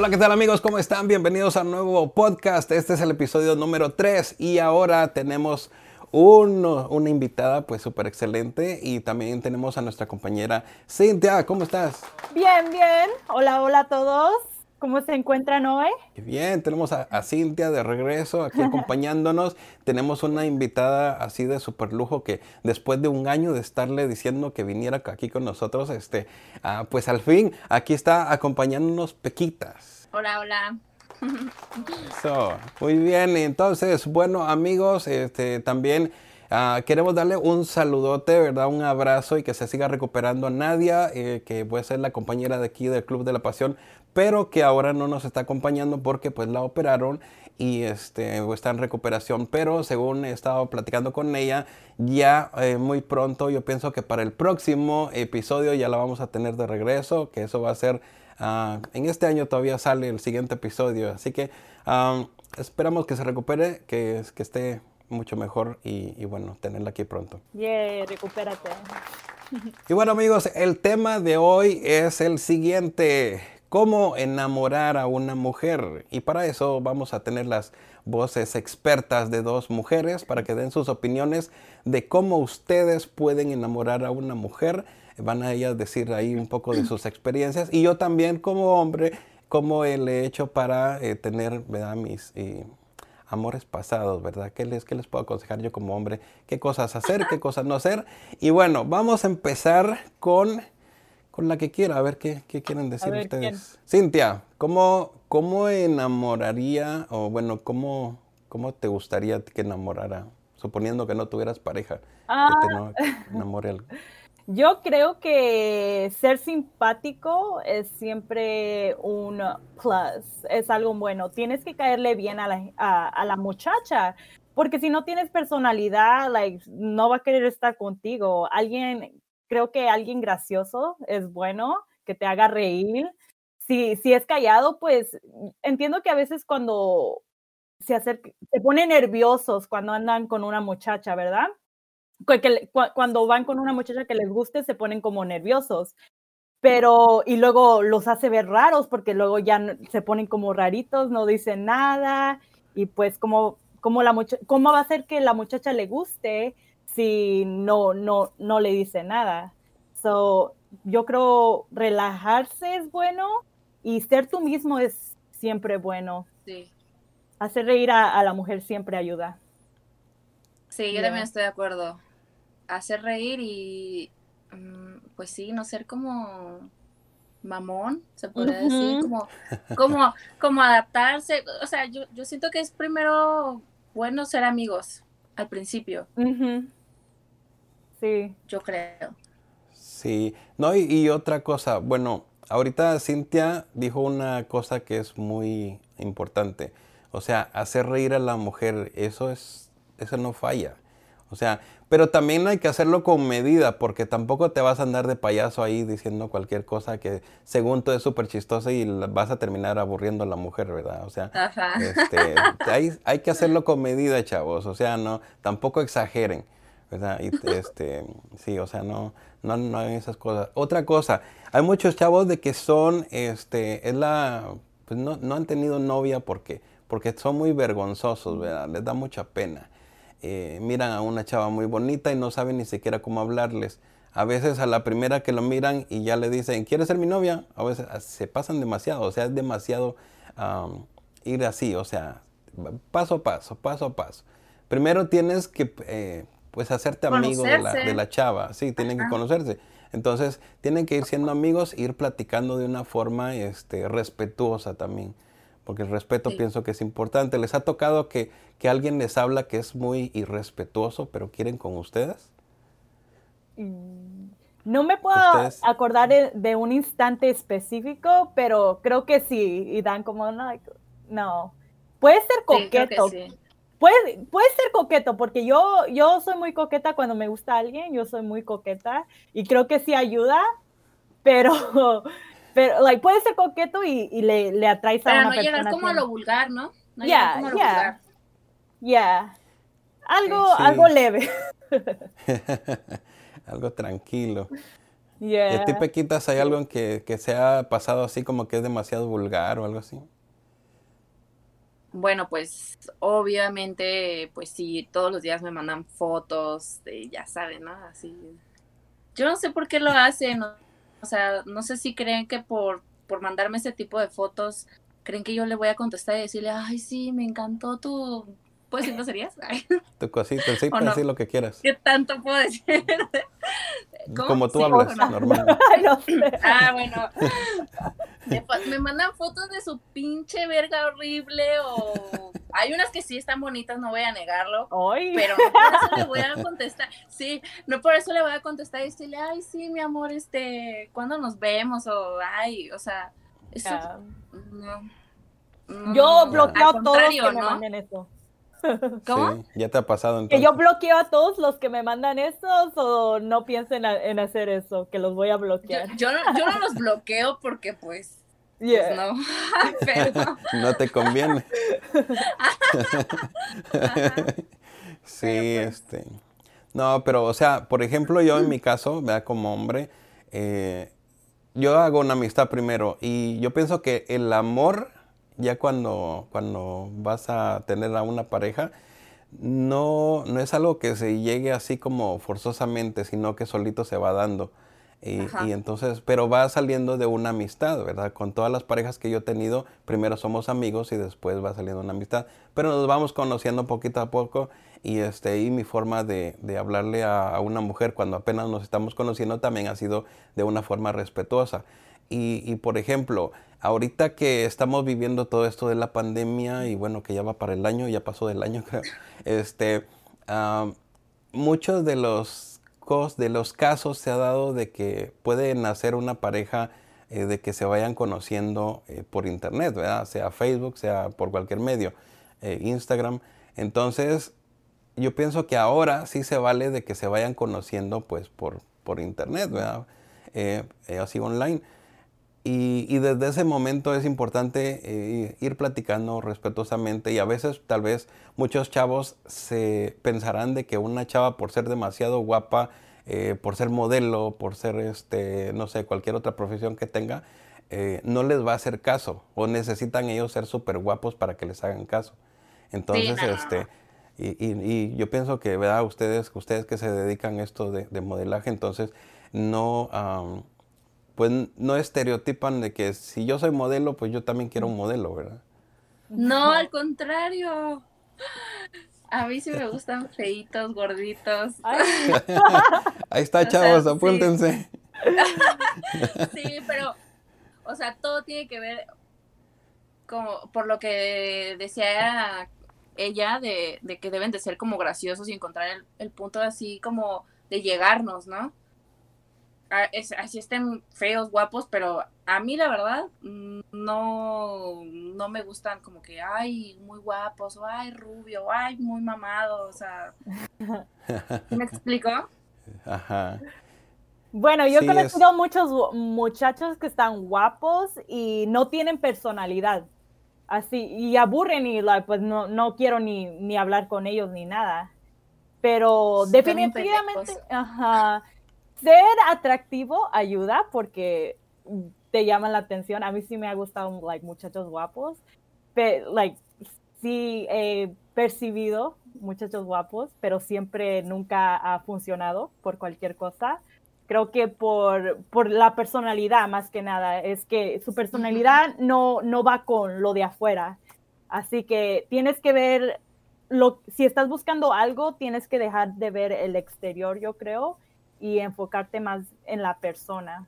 Hola, ¿qué tal amigos? ¿Cómo están? Bienvenidos a un nuevo podcast. Este es el episodio número 3 y ahora tenemos una invitada pues súper excelente y también tenemos a nuestra compañera Cintia. ¿Cómo estás? Bien, bien. Hola, hola a todos. ¿Cómo se encuentran hoy? Bien, tenemos a, Cintia de regreso aquí acompañándonos. tenemos una invitada así de super lujo que después de un año de estarle diciendo que viniera aquí con nosotros, este, ah, pues al fin aquí está acompañándonos Pequitas. Hola, hola. Eso, muy bien, entonces, bueno amigos, este, también ah, queremos darle un saludote, ¿verdad? Un abrazo y que se siga recuperando a Nadia, eh, que puede ser la compañera de aquí del Club de la Pasión pero que ahora no nos está acompañando porque pues la operaron y este, está en recuperación. Pero según he estado platicando con ella, ya eh, muy pronto, yo pienso que para el próximo episodio ya la vamos a tener de regreso, que eso va a ser, ah, en este año todavía sale el siguiente episodio. Así que esperamos que se recupere, que, que esté mucho mejor y, bueno, tenerla aquí pronto. Yeah, recupérate. Y bueno amigos, el tema de hoy es el siguiente cómo enamorar a una mujer. Y para eso vamos a tener las voces expertas de dos mujeres para que den sus opiniones de cómo ustedes pueden enamorar a una mujer. Van a ellas decir ahí un poco de sus experiencias. Y yo también como hombre, cómo he hecho para eh, tener ¿verdad? mis eh, amores pasados, ¿verdad? ¿Qué les, ¿Qué les puedo aconsejar yo como hombre? ¿Qué cosas hacer? ¿Qué cosas no hacer? Y bueno, vamos a empezar con con la que quiera, a ver qué, quieren decir ustedes. Cintia, ¿cómo, ¿cómo enamoraría, o bueno, cómo, cómo te gustaría que enamorara, suponiendo que no tuvieras pareja, que te ah. enamore Yo creo que ser simpático es siempre un plus, es algo bueno. Tienes que caerle bien a la, a, la muchacha, porque si no tienes personalidad, like, no va a querer estar contigo. Alguien creo que alguien gracioso es bueno, que te haga reír. Si, si es callado, pues entiendo que a veces cuando se, acerca, se ponen nerviosos cuando andan con una muchacha, ¿verdad? Cuando van con una muchacha que les guste, se ponen como nerviosos. Pero, y luego los hace ver raros porque luego ya se ponen como raritos, no dicen nada. Y pues, como, como la ¿cómo va a ser que la muchacha le guste si no, no, no le dice nada. So, yo creo relajarse es bueno y ser tú mismo es siempre bueno. Sí. Hacer reír a, la mujer siempre ayuda. Sí, yo también estoy de acuerdo. Hacer reír y, mm, pues sí, no ser como mamón, se podría decir, como, como, como adaptarse. O sea, yo, yo siento que es primero bueno ser amigos al principio. Sí. Yo creo. Sí, no, y, otra cosa, bueno, ahorita Cintia dijo una cosa que es muy importante. O sea, hacer reír a la mujer, eso es, eso no falla. O sea, pero también hay que hacerlo con medida, porque tampoco te vas a andar de payaso ahí diciendo cualquier cosa que según tú es súper chistosa y vas a terminar aburriendo a la mujer, ¿verdad? O sea, este, hay, hay que hacerlo con medida, chavos. O sea, no, tampoco exageren. ¿Verdad? Y este, sí, o sea, no, no, no hay esas cosas. Otra cosa, hay muchos chavos de que son, este, es la, pues no, no han tenido novia porque, porque son muy vergonzosos, ¿verdad? Les da mucha pena. Eh, miran a una chava muy bonita y no saben ni siquiera cómo hablarles. A veces a la primera que lo miran y ya le dicen, ¿quieres ser mi novia? A veces ah, se pasan demasiado, o sea, es demasiado ir así, o sea, paso a paso, paso a paso. Primero tienes que eh, pues hacerte amigo de la, de la, chava, sí, tienen que conocerse. Entonces, tienen que ir siendo amigos, ir platicando de una forma este, respetuosa también, porque el respeto pienso que es importante. ¿Les ha tocado que, que, alguien les habla que es muy irrespetuoso, pero quieren con ustedes? Mm, no me puedo acordar de, un instante específico, pero creo que sí, y dan como, no, no. puede ser coqueto, Puede, puede ser coqueto, porque yo, yo soy muy coqueta cuando me gusta alguien, yo soy muy coqueta y creo que sí ayuda, pero, pero like, puede ser coqueto y, y le, le atraes a una no persona. como a lo vulgar, ¿no? no yeah, yeah, yeah. Algo, algo leve. algo tranquilo. ¿Y a ti, Pequitas, hay algo en que, que se ha pasado así como que es demasiado vulgar o algo así? Bueno, pues obviamente, pues sí, todos los días me mandan fotos, de, ya saben, ¿no? Así. Yo no sé por qué lo hacen, o sea, no sé si creen que por, por mandarme ese tipo de fotos, creen que yo le voy a contestar y decirle, ay, sí, me encantó tu ¿Puedes decir groserías? Tu cosita, sí, puedes decir lo que quieras. ¿Qué tanto puedo decir? Como tú hablas, normal. Ah, bueno. Me, mandan fotos de su pinche verga horrible o... Hay unas que sí están bonitas, no voy a negarlo. Pero no por eso le voy a contestar. Sí, no por eso le voy a contestar y decirle, ay, sí, mi amor, este, ¿cuándo nos vemos? O, ay, o sea, eso... No. Yo bloqueo a todos que me manden eso. ¿Cómo? ya te ha pasado entonces. Que yo bloqueo a todos los que me mandan esos o no piensen en hacer eso, que los voy a bloquear. Yo, no, los bloqueo porque pues, pues no. No te conviene. sí, pues. este. No, pero o sea, por ejemplo, yo en mi caso, vea como hombre, eh, yo hago una amistad primero y yo pienso que el amor ya cuando, cuando vas a tener a una pareja, no, no es algo que se llegue así como forzosamente, sino que solito se va dando. Y, entonces, pero va saliendo de una amistad, ¿verdad? Con todas las parejas que yo he tenido, primero somos amigos y después va saliendo una amistad. Pero nos vamos conociendo poquito a poco y, este, y mi forma de, de hablarle a, a, una mujer cuando apenas nos estamos conociendo también ha sido de una forma respetuosa. Y, y por ejemplo, ahorita que estamos viviendo todo esto de la pandemia y bueno, que ya va para el año, ya pasó del año, este, muchos de los, de los casos se ha dado de que puede nacer una pareja eh, de que se vayan conociendo eh, por internet, ¿verdad? Sea Facebook, sea por cualquier medio, eh, Instagram. Entonces, yo pienso que ahora sí se vale de que se vayan conociendo pues por, por internet, ¿verdad? así online. Y, desde ese momento es importante eh, ir platicando respetuosamente y a veces tal vez muchos chavos se pensarán de que una chava por ser demasiado guapa, eh, por ser modelo, por ser este, no sé, cualquier otra profesión que tenga, eh, no les va a hacer caso o necesitan ellos ser súper guapos para que les hagan caso. Entonces, este, y, yo pienso que, ¿verdad? Ustedes, ustedes que se dedican a esto de, modelaje, entonces no pues no estereotipan de que si yo soy modelo, pues yo también quiero un modelo, ¿verdad? No, al contrario. A mí sí me gustan feitos, gorditos. Ahí está, chavos, apúntense. Sí. pero, o sea, todo tiene que ver como por lo que decía ella de, que deben de ser como graciosos y encontrar el, el punto así como de llegarnos, ¿no? Así estén feos, guapos, pero a mí la verdad no, no me gustan como que, ay, muy guapos, o ay, rubio, ay, muy mamado, o sea, ¿me explico? Ajá. Bueno, yo he conocido muchos muchachos que están guapos y no tienen personalidad, así, y aburren y pues no, no quiero ni, ni hablar con ellos ni nada, pero definitivamente, ajá ser atractivo ayuda porque te llaman la atención. A mí sí me ha gustado, like, muchachos guapos. Pero, like, sí he percibido muchachos guapos, pero siempre nunca ha funcionado por cualquier cosa. Creo que por, por la personalidad, más que nada, es que su personalidad no, no va con lo de afuera. Así que tienes que ver, lo, si estás buscando algo, tienes que dejar de ver el exterior, yo creo, y enfocarte más en la persona.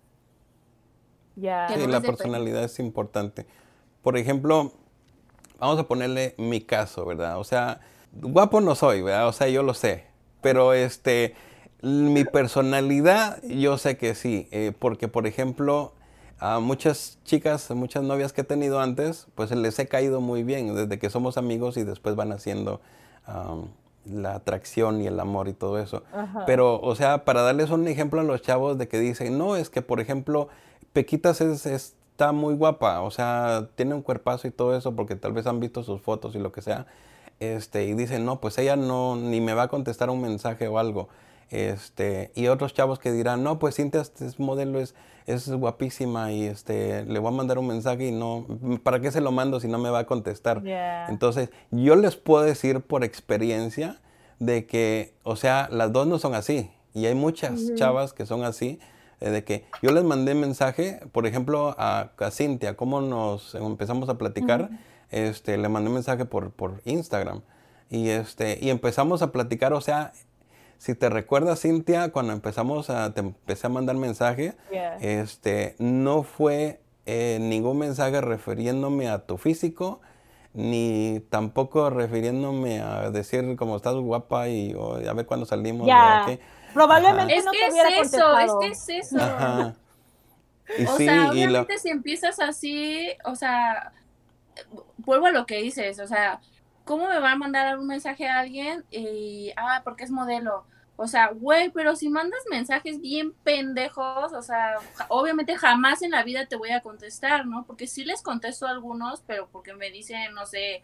Ya. Sí, la personalidad es importante. Por ejemplo, vamos a ponerle mi caso, ¿verdad? O sea, guapo no soy, ¿verdad? O sea, yo lo sé. Pero este, mi personalidad, yo sé que sí. Eh, porque, por ejemplo, a muchas chicas, muchas novias que he tenido antes, pues les he caído muy bien desde que somos amigos y después van haciendo la atracción y el amor y todo eso. Pero, o sea, para darles un ejemplo a los chavos de que dicen, no, es que, por ejemplo, Pequitas es, está muy guapa, o sea, tiene un cuerpazo y todo eso, porque tal vez han visto sus fotos y lo que sea, este, y dicen, no, pues ella no, ni me va a contestar un mensaje o algo. Este, y otros chavos que dirán, no, pues Cintia este modelo es, es guapísima y este, le voy a mandar un mensaje y no, ¿para qué se lo mando si no me va a contestar? Entonces, yo les puedo decir por experiencia de que, o sea, las dos no son así. Y hay muchas chavas que son así, eh, de que yo les mandé mensaje, por ejemplo, a, a Cintia, cómo nos empezamos a platicar, este, le mandé mensaje por, por Instagram. Y, este, y empezamos a platicar, o sea, si te recuerdas, Cintia, cuando empezamos a, te empecé a mandar mensaje, este, no fue eh, ningún mensaje refiriéndome a tu físico, ni tampoco refiriéndome a decir como estás guapa y o, ya ve cuando salimos. Probablemente no te hubiera es eso, es que es eso. Ajá. o sea, obviamente si empiezas así, o sea, vuelvo a lo que dices, o sea, ¿cómo me va a mandar un mensaje a alguien y, ah, porque es modelo? O sea, güey, pero si mandas mensajes bien pendejos, o sea, obviamente jamás en la vida te voy a contestar, ¿no? Porque sí les contesto a algunos, pero porque me dicen, no sé,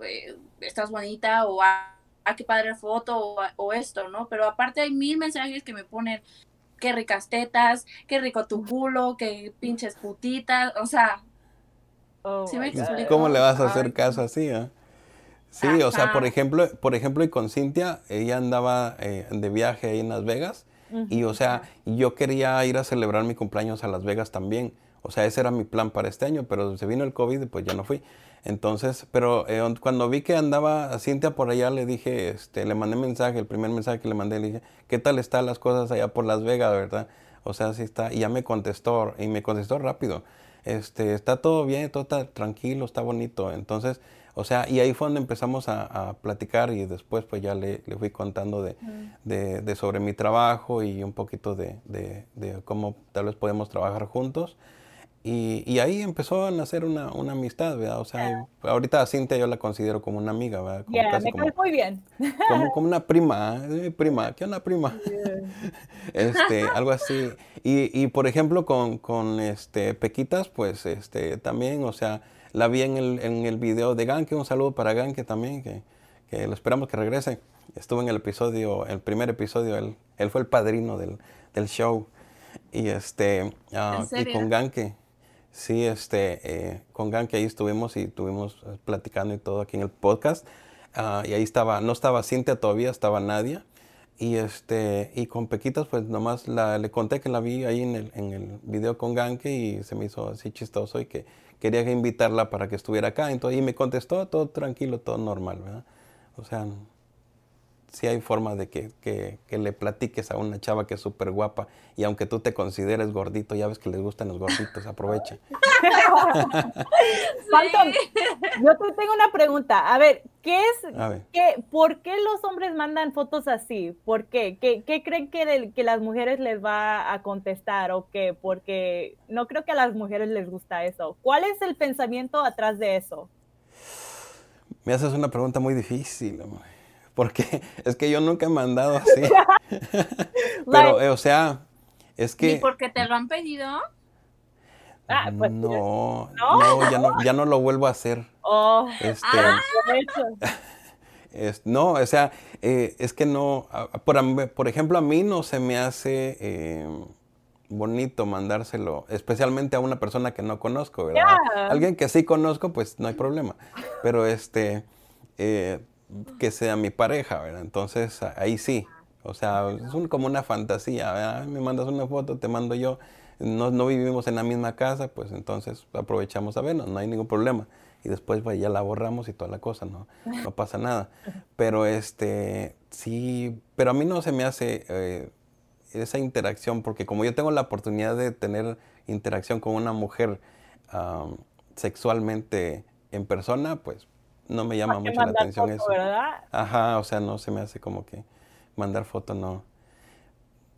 eh, estás bonita o ah, ah qué padre foto o, esto, ¿no? Pero aparte hay mil mensajes que me ponen, qué ricas tetas, qué rico tu culo, qué pinches putitas, o sea, oh ¿sí me ¿cómo le vas a hacer caso así, eh? Sí, o sea, por ejemplo, por ejemplo, y con Cintia, ella andaba eh, de viaje ahí en Las Vegas. Y, o sea, yo quería ir a celebrar mi cumpleaños a Las Vegas también. O sea, ese era mi plan para este año, pero se vino el COVID y pues ya no fui. Entonces, pero eh, cuando vi que andaba Cintia por allá, le dije, este, le mandé mensaje, el primer mensaje que le mandé, le dije, ¿qué tal están las cosas allá por Las Vegas, verdad? O sea, sí está. Y ya me contestó, y me contestó rápido. Este, está todo bien, todo está tranquilo, está bonito. Entonces, o sea, y ahí fue donde empezamos a, platicar y después pues ya le, fui contando de, sobre mi trabajo y un poquito de, cómo tal vez podemos trabajar juntos. Y, ahí empezó a nacer una, amistad, ¿verdad? O sea, ahorita a Cintia yo la considero como una amiga, ¿verdad? Como me muy bien. Como, como una prima, ¿eh? prima, ¿qué una prima? este, algo así. Y, y por ejemplo con, con este, Pequitas, pues este, también, o sea, la vi en el, en el video de Ganke, un saludo para Ganke también, que, que lo esperamos que regrese. Estuvo en el episodio, el primer episodio, él, él fue el padrino del, del show. Y este, uh, y con Ganke, sí, este, eh, con Ganke ahí estuvimos y estuvimos platicando y todo aquí en el podcast. Uh, y ahí estaba, no estaba Cintia todavía, estaba Nadia. Y este, y con Pequitas, pues nomás la, le conté que la vi ahí en el, en el video con Ganke y se me hizo así chistoso y que, quería invitarla para que estuviera acá. Entonces, y me contestó todo tranquilo, todo normal, ¿verdad? O sea, sí hay forma de que, que, le platiques a una chava que es súper guapa y aunque tú te consideres gordito, ya ves que les gustan los gorditos, aprovecha. yo te tengo una pregunta. A ver, ¿qué es, Qué, ¿por qué los hombres mandan fotos así? ¿Por qué? ¿Qué, qué creen que, que las mujeres les va a contestar o qué? Porque no creo que a las mujeres les gusta eso. ¿Cuál es el pensamiento atrás de eso? Me haces una pregunta muy difícil, porque es que yo nunca he mandado así. Pero, eh, o sea, es que... ¿Y porque te lo han pedido? Ah, pues, no, no, ya no, ya no lo vuelvo a hacer. Oh, este, ah, es, no, o sea, eh, es que no, por, por, ejemplo, a mí no se me hace eh, bonito mandárselo, especialmente a una persona que no conozco, ¿verdad? Alguien que sí conozco, pues no hay problema. Pero este, eh, que sea mi pareja, ¿verdad? Entonces ahí sí. O sea, es como una fantasía, ¿verdad? Me mandas una foto, te mando yo no, no, vivimos en la misma casa, pues entonces aprovechamos a vernos, no hay ningún problema. Y después pues, ya la borramos y toda la cosa, no, no pasa nada. Pero este, sí, pero a mí no se me hace eh, esa interacción, porque como yo tengo la oportunidad de tener interacción con una mujer sexualmente en persona, pues no me llama mucho la atención eso. Ajá, o sea, no se me hace como que mandar foto, no.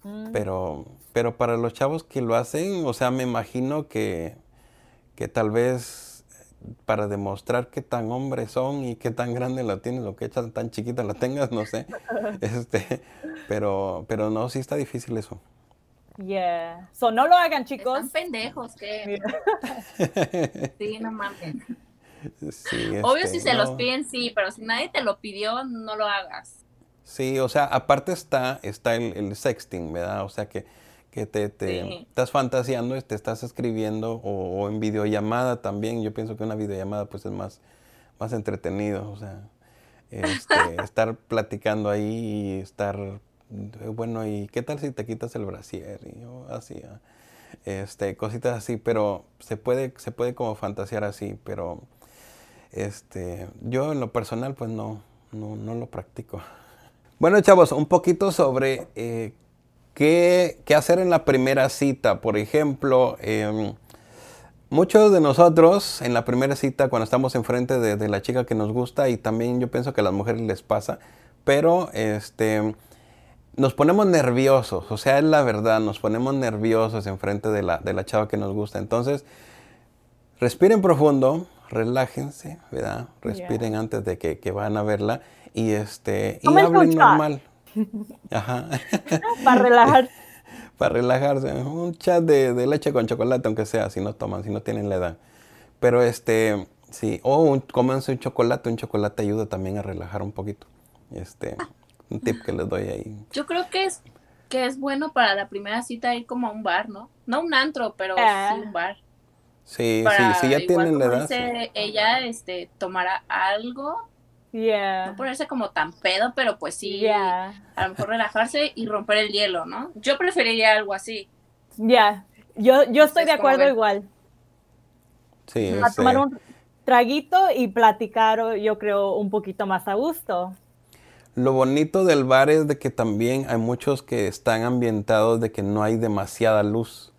Mm. Pero, pero para los chavos que lo hacen, o sea, me imagino que, que tal vez para demostrar qué tan hombres son y qué tan grande la tienes o qué tan chiquita la tengas, no sé. este, pero, pero no, sí está difícil eso. Yeah. So, no lo hagan, chicos. Están pendejos, que. sí, no mames. Obvio, si este, se los piden, sí, pero si nadie te lo pidió, no lo hagas. Sí, o sea, aparte está, está el, sexting, ¿verdad? O sea que, que te, te estás fantaseando, te estás escribiendo o, en videollamada también. Yo pienso que una videollamada pues es más, más entretenido, o sea, este, estar platicando ahí y estar, bueno, ¿y qué tal si te quitas el brasier? Y yo así, ah, este, cositas así, pero se puede, se puede como fantasear así, pero este, yo en lo personal pues no, no, no lo practico. Bueno, chavos, un poquito sobre eh, qué, hacer en la primera cita. Por ejemplo, em, muchos de nosotros en la primera cita, cuando estamos enfrente de, de, la chica que nos gusta, y también yo pienso que a las mujeres les pasa, pero este, nos ponemos nerviosos, o sea, es la verdad, nos ponemos nerviosos enfrente de la, de la chava que nos gusta. Entonces, respiren profundo, relájense, ¿verdad? Respiren antes de que, que van a verla y este y hablen normal. Ajá. Para relajarse. Para relajarse. Un chat de, leche con chocolate, aunque sea, si no toman, si no tienen la edad. Pero este, sí, o un, cómense un chocolate, un chocolate ayuda también a relajar un poquito. Este, un tip que les doy ahí. Yo creo que es que es bueno para la primera cita ir como a un bar, ¿no? No un antro, pero sí un bar. Sí, sí, sí, ya tienen la edad. Ella este, tomará algo no ponerse como tan pedo, pero pues sí, a lo mejor relajarse y romper el hielo, ¿no? Yo preferiría algo así. Ya, yo, yo estoy de acuerdo igual. Sí, a tomar un traguito y platicar, yo creo, un poquito más a gusto. Lo bonito del bar es de que también hay muchos que están ambientados de que no hay demasiada luz.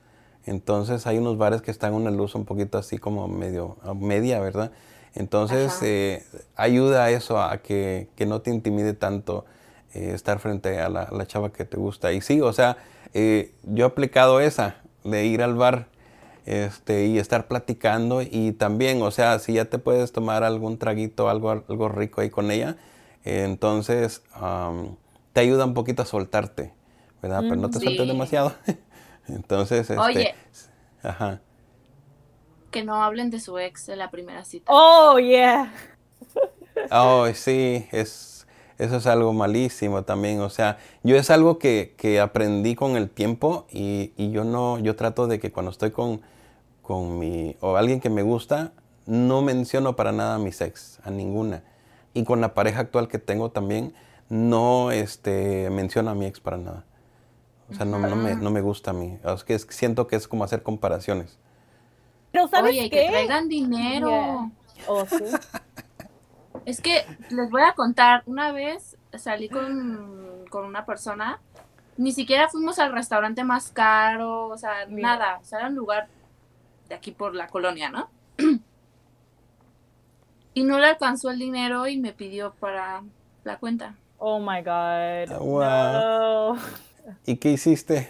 Entonces hay unos bares que están una luz un poquito así como medio media, ¿verdad? Entonces, eh, ayuda a eso, a que, no te intimide tanto eh, estar frente a la, chava que te gusta. Y sí, o sea, eh, yo he aplicado esa, de ir al bar este, y estar platicando. Y también, o sea, si ya te puedes tomar algún traguito, algo, algo rico ahí con ella, entonces te ayuda un poquito a soltarte, ¿verdad? Pero no te sueltes demasiado. entonces, este, Oye. Ajá que no hablen de su ex en la primera cita. Oh, yeah. Oh, sí, es, eso es algo malísimo también. O sea, yo es algo que, aprendí con el tiempo y, yo no, yo trato de que cuando estoy con, con mi, o alguien que me gusta, no menciono para nada a mis ex, a ninguna. Y con la pareja actual que tengo también, no este, menciono a mi ex para nada. O sea, no, no, me, no me gusta a mí. Es que siento que es como hacer comparaciones. Pero ¿sabes Oye, que traigan dinero. Oh, es que les voy a contar, una vez salí con, una persona, ni siquiera fuimos al restaurante más caro, o sea, nada, o sea, era un lugar de aquí por la colonia, ¿no? y no le alcanzó el dinero y me pidió para la cuenta. Oh my God. Wow. ¿Y qué hiciste?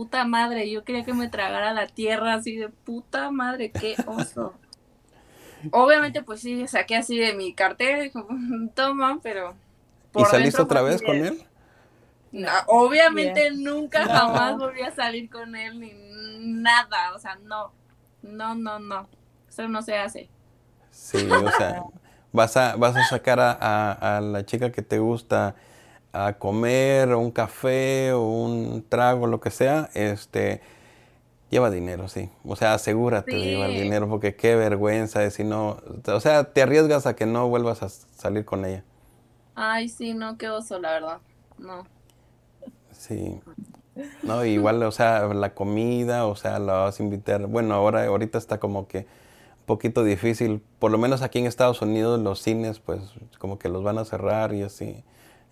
puta madre, yo quería que me tragara la tierra así de puta madre, qué oso. Obviamente, pues sí, saqué así de mi cartera toma, pero. ¿Y saliste otra vez con él? obviamente nunca jamás volví a salir con él ni nada, o sea, no, no, no, no, eso no se hace. Sí, o sea, vas a, vas a sacar a, a la chica que te gusta a comer un café o un trago, lo que sea, este, lleva dinero, sí. O sea, asegúrate de llevar dinero porque qué vergüenza es si no, o sea, te arriesgas a que no vuelvas a salir con ella. Ay, sí, no, qué oso, la verdad. No. Sí. No, igual, o sea, la comida, o sea, la vas a invitar. Bueno, ahora, ahorita está como que un poquito difícil. Por lo menos aquí en Estados Unidos los cines, pues, como que los van a cerrar y así.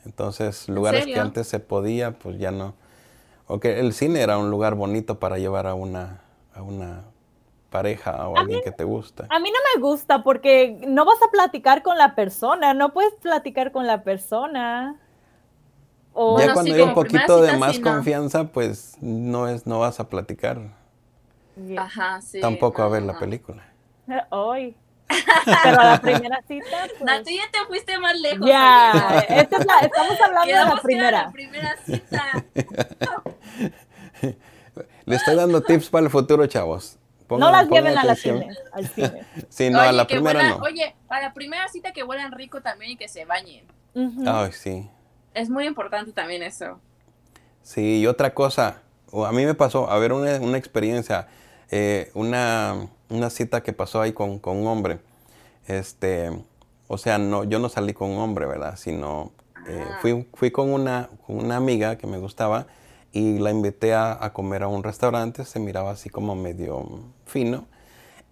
Entonces, lugares que antes se podía, pues ya no. O que el cine era un lugar bonito para llevar a una, a una pareja o a alguien que te gusta. A mí no me gusta porque no vas a platicar con la persona, no puedes platicar con la persona. O, ya cuando hay un poquito de más confianza, pues no es, no vas a platicar. Ajá, sí. Tampoco a ver la película. Hoy. Pero la primera cita. Pues... tú ya te fuiste más lejos. Ya, esta es la, estamos hablando de la primera. La primera cita. Le estoy dando tips para el futuro, chavos. no las lleven a la cine, al cine. Sí, no, a la primera no. Oye, para la primera cita que huelan rico también y que se bañen. Ay, sí. es muy importante también eso. Sí, y otra cosa, a mí me pasó, a ver, una, experiencia, eh, una, cita que pasó ahí con, un hombre. Este, o sea, no, yo no salí con un hombre, ¿verdad? Sino eh, ah. fui, fui con, una, una amiga que me gustaba y la invité a, comer a un restaurante, se miraba así como medio fino,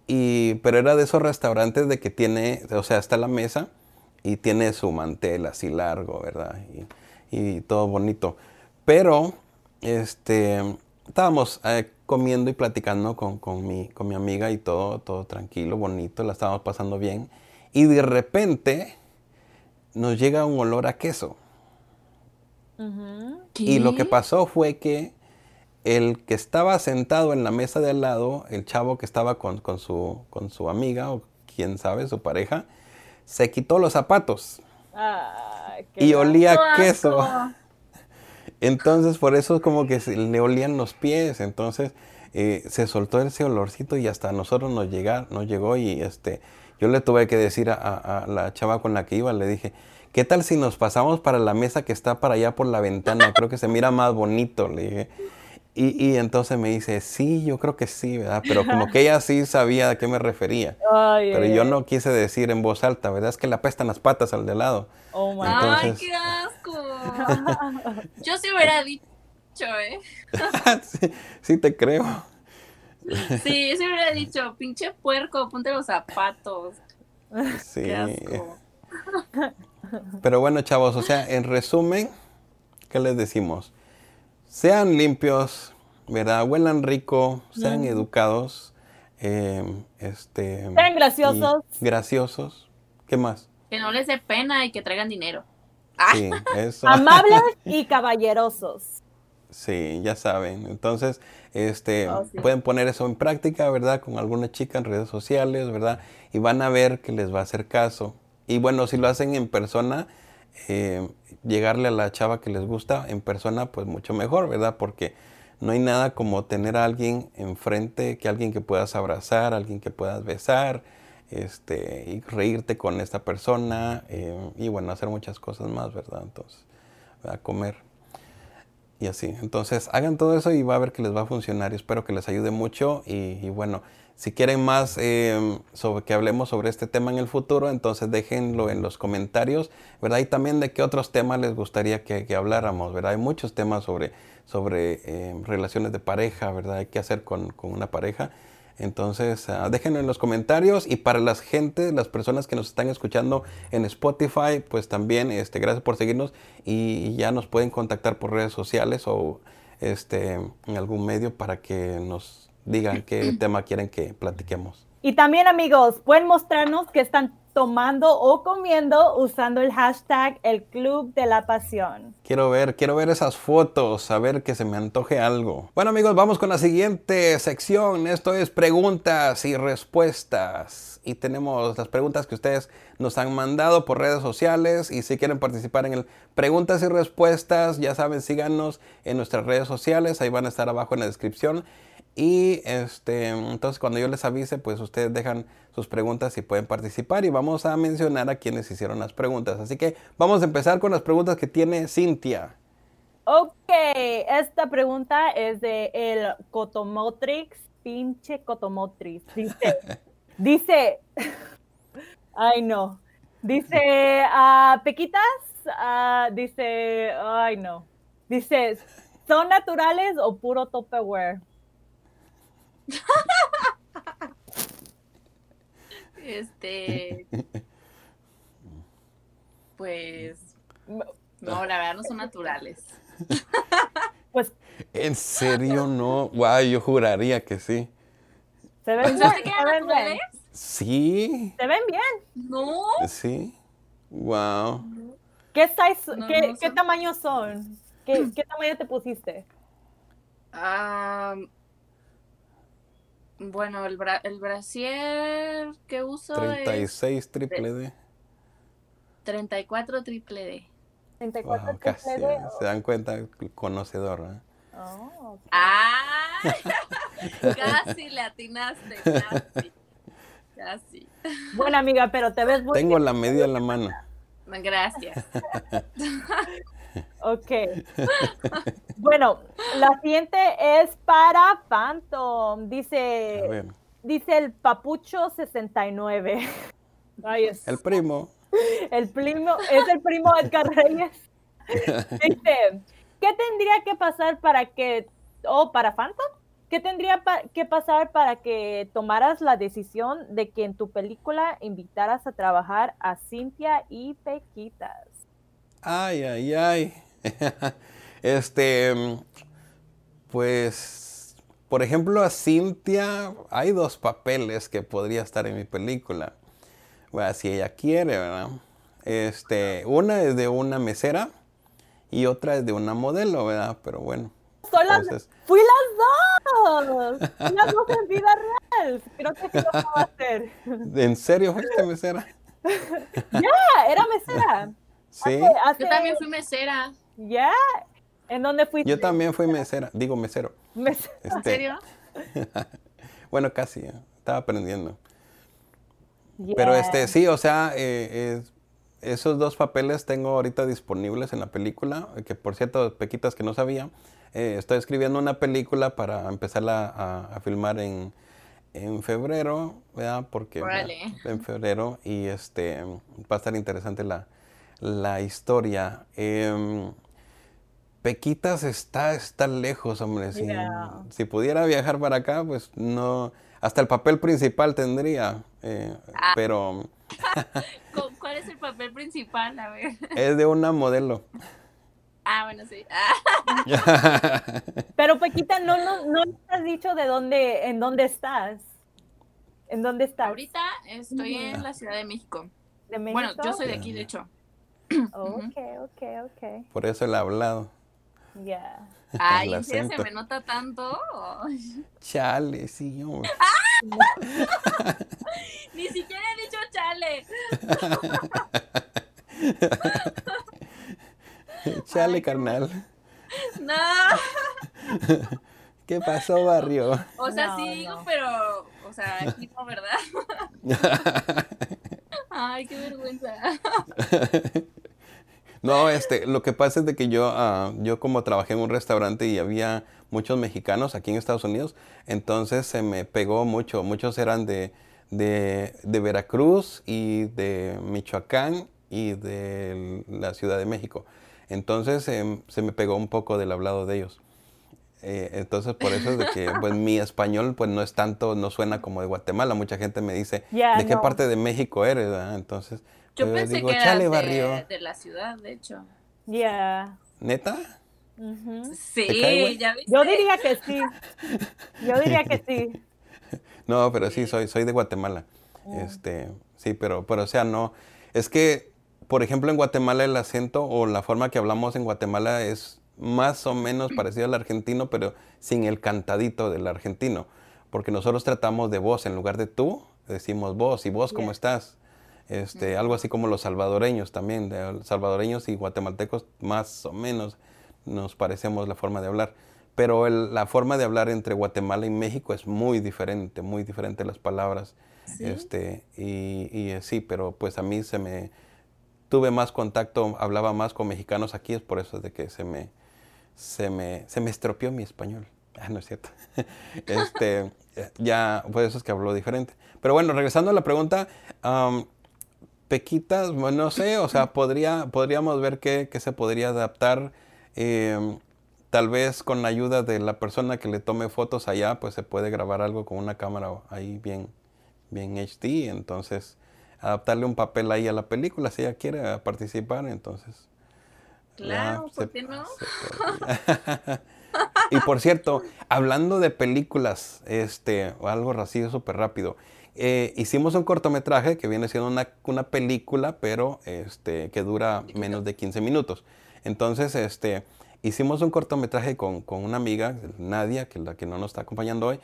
y, pero era de esos restaurantes de que tiene, o sea, está la mesa y tiene su mantel así largo, ¿verdad? Y, todo bonito. Pero, este, estábamos eh, comiendo y platicando con, con, mi, con mi amiga y todo, todo tranquilo, bonito, la estábamos pasando bien. Y de repente nos llega un olor a queso. Y lo que pasó fue que el que estaba sentado en la mesa de al lado, el chavo que estaba con, su, con su amiga o quién sabe, su pareja, se quitó los zapatos. y olía queso. Entonces, por eso como que le olían los pies. Entonces, eh, se soltó ese olorcito y hasta a nosotros nos, llega, nos llegó y este, yo le tuve que decir a la chava con la que iba, le dije, ¿qué tal si nos pasamos para la mesa que está para allá por la ventana? Creo que se mira más bonito, le dije. Y, entonces me dice, sí, yo creo que sí, ¿verdad? Pero como que ella sí sabía a qué me refería. Pero yo no quise decir en voz alta, ¿verdad? Es que le apestan las patas al de lado. Oh my ¡Ay, qué asco! yo sí hubiera dicho, ¿eh? sí, sí, te creo. sí, yo sí hubiera dicho, pinche puerco, ponte los zapatos. Sí. Qué asco. Pero bueno, chavos, o sea, en resumen, ¿qué les decimos? Sean limpios, ¿verdad? Huelan rico, sean educados, eh, este... Sean graciosos. Graciosos. ¿Qué más? Que no les dé pena y que traigan dinero. Sí, eso. Amables y caballerosos. Sí, ya saben. Entonces, este, oh, pueden poner eso en práctica, ¿verdad? Con alguna chica en redes sociales, ¿verdad? Y van a ver que les va a hacer caso. Y bueno, si lo hacen en persona, eh, llegarle a la chava que les gusta en persona, pues mucho mejor, ¿verdad? Porque no hay nada como tener a alguien enfrente, que alguien que puedas abrazar, alguien que puedas besar, este, y reírte con esta persona, eh, y bueno, hacer muchas cosas más, ¿verdad? Entonces, a comer y así. Entonces, hagan todo eso y va a ver que les va a funcionar. Y espero que les ayude mucho. y bueno, si quieren más em, sobre que hablemos sobre este tema en el futuro, entonces déjenlo en los comentarios, ¿verdad? Y también de qué otros temas les gustaría que, habláramos, ¿verdad? Hay muchos temas sobre, sobre em, relaciones de pareja, ¿verdad? Hay que hacer con, una pareja. Entonces, uh, déjenlo en los comentarios y para las gente, las personas que nos están escuchando en Spotify, pues también, este, gracias por seguirnos y, ya nos pueden contactar por redes sociales o este, en algún medio para que nos digan qué tema quieren que platiquemos. Y también amigos, pueden mostrarnos qué están tomando o comiendo usando el hashtag el Club de la Pasión. Quiero ver, quiero ver esas fotos, a ver que se me antoje algo. Bueno amigos, vamos con la siguiente sección. Esto es preguntas y respuestas. Y tenemos las preguntas que ustedes nos han mandado por redes sociales. Y si quieren participar en el preguntas y respuestas, ya saben, síganos en nuestras redes sociales. Ahí van a estar abajo en la descripción. Y este, entonces cuando yo les avise, pues ustedes dejan sus preguntas y pueden participar y vamos a mencionar a quienes hicieron las preguntas. Así que vamos a empezar con las preguntas que tiene Cintia. Ok, esta pregunta es de el Cotomotrix, pinche Cotomotrix. Dice, dice, ay no, dice, uh, Pequitas, uh, dice, ay no, dice, ¿son naturales o puro Tupperware? Este. Pues. No, la verdad no son naturales. Pues. ¿En serio no? Guau, yo juraría que sí. ¿Se ven, naturales? Sí. ¿Se ven bien? No. Sí. Wow. ¿Qué, qué, ¿qué tamaño son? ¿Qué, ¿Qué, tamaño te pusiste? Ah... Bueno, el, bra el brasier que uso 36 es triple D. 34 triple D. 34 triple D. Se dan cuenta, conocedor. ¿eh? Oh, ¡Ah! casi le atinaste, casi. Casi. Buena amiga, pero te ves muy Tengo la medida en la mano. Gracias. Ok. bueno, la siguiente es para Phantom. Dice, dice el Papucho 69. El primo. El primo, es el primo de Edgar Reyes. Dice, ¿qué tendría que pasar para que, o oh, para Phantom? ¿Qué tendría que pasar para que tomaras la decisión de que en tu película invitaras a trabajar a Cintia y Pequitas? Ay, ay, ay. este, pues, por ejemplo, a Cintia hay dos papeles que podría estar en mi película. Bueno, si ella quiere, ¿verdad? Este, una es de una mesera y otra es de una modelo, ¿verdad? Pero bueno. fui las dos. las dos en vida real. Creo que sí lo puedo hacer. ¿En serio fuiste mesera? ya, era mesera. Sí. Yo también fui mesera. Ya. ¿En dónde fuiste? Yo también fui mesera. Digo, mesero. ¿Mesero? ¿En este, serio? bueno, casi. Estaba aprendiendo. Pero este, sí, o sea, eh, esos dos papeles tengo ahorita disponibles en la película, que por cierto, Pequitas que no sabía, eh, estoy escribiendo una película para empezarla a, filmar en, febrero, ¿verdad? Porque en febrero y este va a estar interesante la, historia. Em, Pequitas está, está lejos, hombre. Si, si, pudiera viajar para acá, pues no, hasta el papel principal tendría, eh, ah. pero... ¿Cuál es el papel principal? A ver. Es de una modelo. Ah, bueno, sí. Pero Pequita, no, no, no has dicho de dónde, en dónde estás. ¿En dónde estás? Ahorita estoy en la Ciudad de México. ¿De México? Bueno, yo soy de aquí, de hecho. ok, ok, ok. Por eso el hablado. Ya. Ay, ¿en serio se me nota tanto? Chale, sí, hombre. Ni siquiera he dicho chale. chale, carnal. No. ¿Qué pasó, barrio? O sea, sí digo, pero, o sea, aquí no, ¿verdad? Ay, qué vergüenza. No, este, lo que pasa es de que yo, ah, yo como trabajé en un restaurante y había muchos mexicanos aquí en Estados Unidos, entonces se me pegó mucho. Muchos eran de, de, Veracruz y de Michoacán y de la Ciudad de México. Entonces em, se me pegó un poco del hablado de ellos. Eh, entonces por eso es de que pues mi español pues no es tanto, no suena como de Guatemala. Mucha gente me dice, ¿de qué parte de México eres? Entonces yo pensé que era de, la ciudad, de hecho. Ya. ¿Neta? Sí, ya Yo diría que sí. Yo diría que sí. No, pero sí, soy, soy de Guatemala. Mm. Este, sí, pero, pero o sea, no. Es que, por ejemplo, en Guatemala el acento o la forma que hablamos en Guatemala es más o menos parecido al argentino, pero sin el cantadito del argentino. Porque nosotros tratamos de vos en lugar de tú, decimos vos y vos, ¿cómo estás? Este, algo así como los salvadoreños también, salvadoreños y guatemaltecos más o menos nos parecemos la forma de hablar. Pero la forma de hablar entre Guatemala y México es muy diferente, muy diferente las palabras. Este, y, y, eh, sí, pero pues a mí se me tuve más contacto, hablaba más con mexicanos aquí, es por eso de que se me, se me, se me estropeó mi español. Ah, no es cierto. este, ya, por eso es que habló diferente. Pero bueno, regresando a la pregunta, Pequitas, bueno, no sé, o sea, podría, podríamos ver que, se podría adaptar. Em, tal vez con la ayuda de la persona que le tome fotos allá, pues se puede grabar algo con una cámara ahí bien, bien HD. Entonces, adaptarle un papel ahí a la película si ella quiere participar, entonces. Claro, ¿por qué no? y por cierto, hablando de películas, este, algo así súper rápido. Eh, hicimos un cortometraje que viene siendo una, una película, pero este, que dura menos de 15 minutos. Entonces, este, hicimos un cortometraje con, con, una amiga, Nadia, que es la que no nos está acompañando hoy,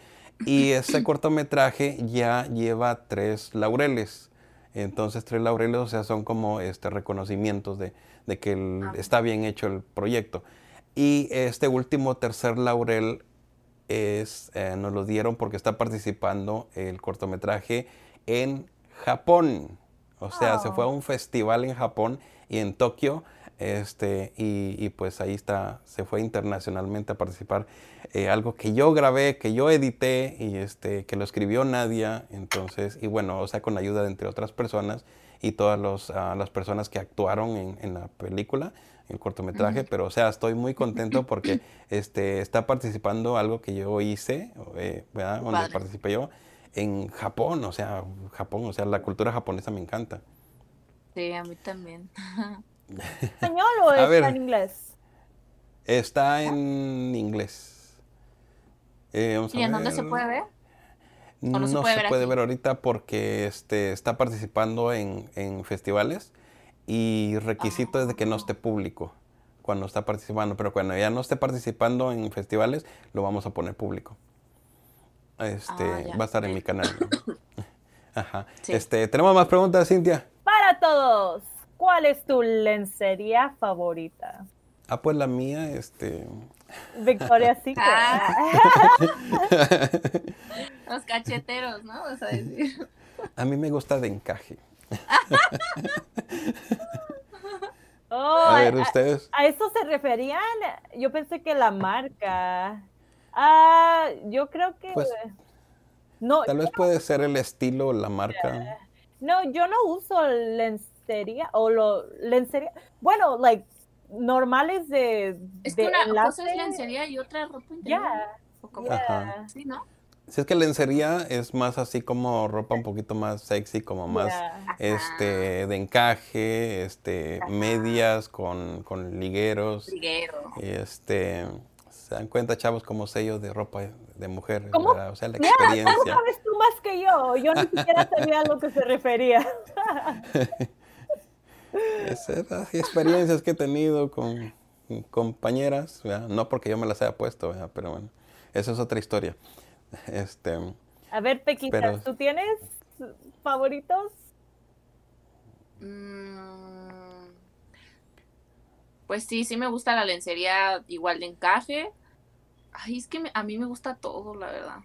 y ese cortometraje ya lleva tres laureles. Entonces, tres laureles, o sea, son como este, reconocimientos de, de que ah. está bien hecho el proyecto. Y este último tercer laurel es, eh, nos lo dieron porque está participando el cortometraje en Japón. O sea, se fue a un festival en Japón y en Tokio Este, y, pues ahí está, se fue internacionalmente a participar. Eh, algo que yo grabé, que yo edité y este, que lo escribió Nadia. Entonces, y bueno, o sea, con ayuda de entre otras personas y todas los, ah, las personas que actuaron en, en la película el cortometraje, pero o sea, estoy muy contento porque este, está participando algo que yo hice, eh, ¿verdad? Donde participé yo, en Japón, o sea, Japón, o sea, la cultura japonesa me encanta. Sí, a mí también. ¿Español o está en inglés? Está en inglés. Eh, ¿Y en dónde se puede ver? no, se puede, ver, ahorita porque este, está participando en, en festivales y requisito es de que no esté público cuando está participando, pero cuando ya no esté participando en festivales, lo vamos a poner público. Este, ah, va a estar en mi canal. Ajá. Este, tenemos más preguntas, Cintia. Para todos, ¿cuál es tu lencería favorita? Ah, pues la mía, este. Victoria Secret. Ah. Los cacheteros, ¿no? Vas a decir. A mí me gusta de encaje. Oh, a ver, ustedes. A, eso se referían? Yo pensé que la marca. Ah, yo creo que. Pues, no, tal vez puede ser el estilo, la marca. No, yo no uso lencería o lo lencería. Bueno, like normales de. Es que una cosa es lencería y otra ropa interior. Yeah. Sí, ¿no? Si es que lencería es más así como ropa un poquito más sexy, como más este de encaje, este medias con, con ligueros. Liguero. Y este se dan cuenta, chavos, como sellos de ropa de mujer, O sea, la experiencia. ¿Cómo sabes tú más que yo? Yo ni siquiera sabía a lo que se refería. Esas experiencias que he tenido con compañeras, no porque yo me las haya puesto, pero bueno, eso es otra historia. Este, a ver, Pequita, ¿tú tienes favoritos? Mm, pues sí, sí me gusta la lencería igual de encaje. Ay, es que a mí me gusta todo, la verdad.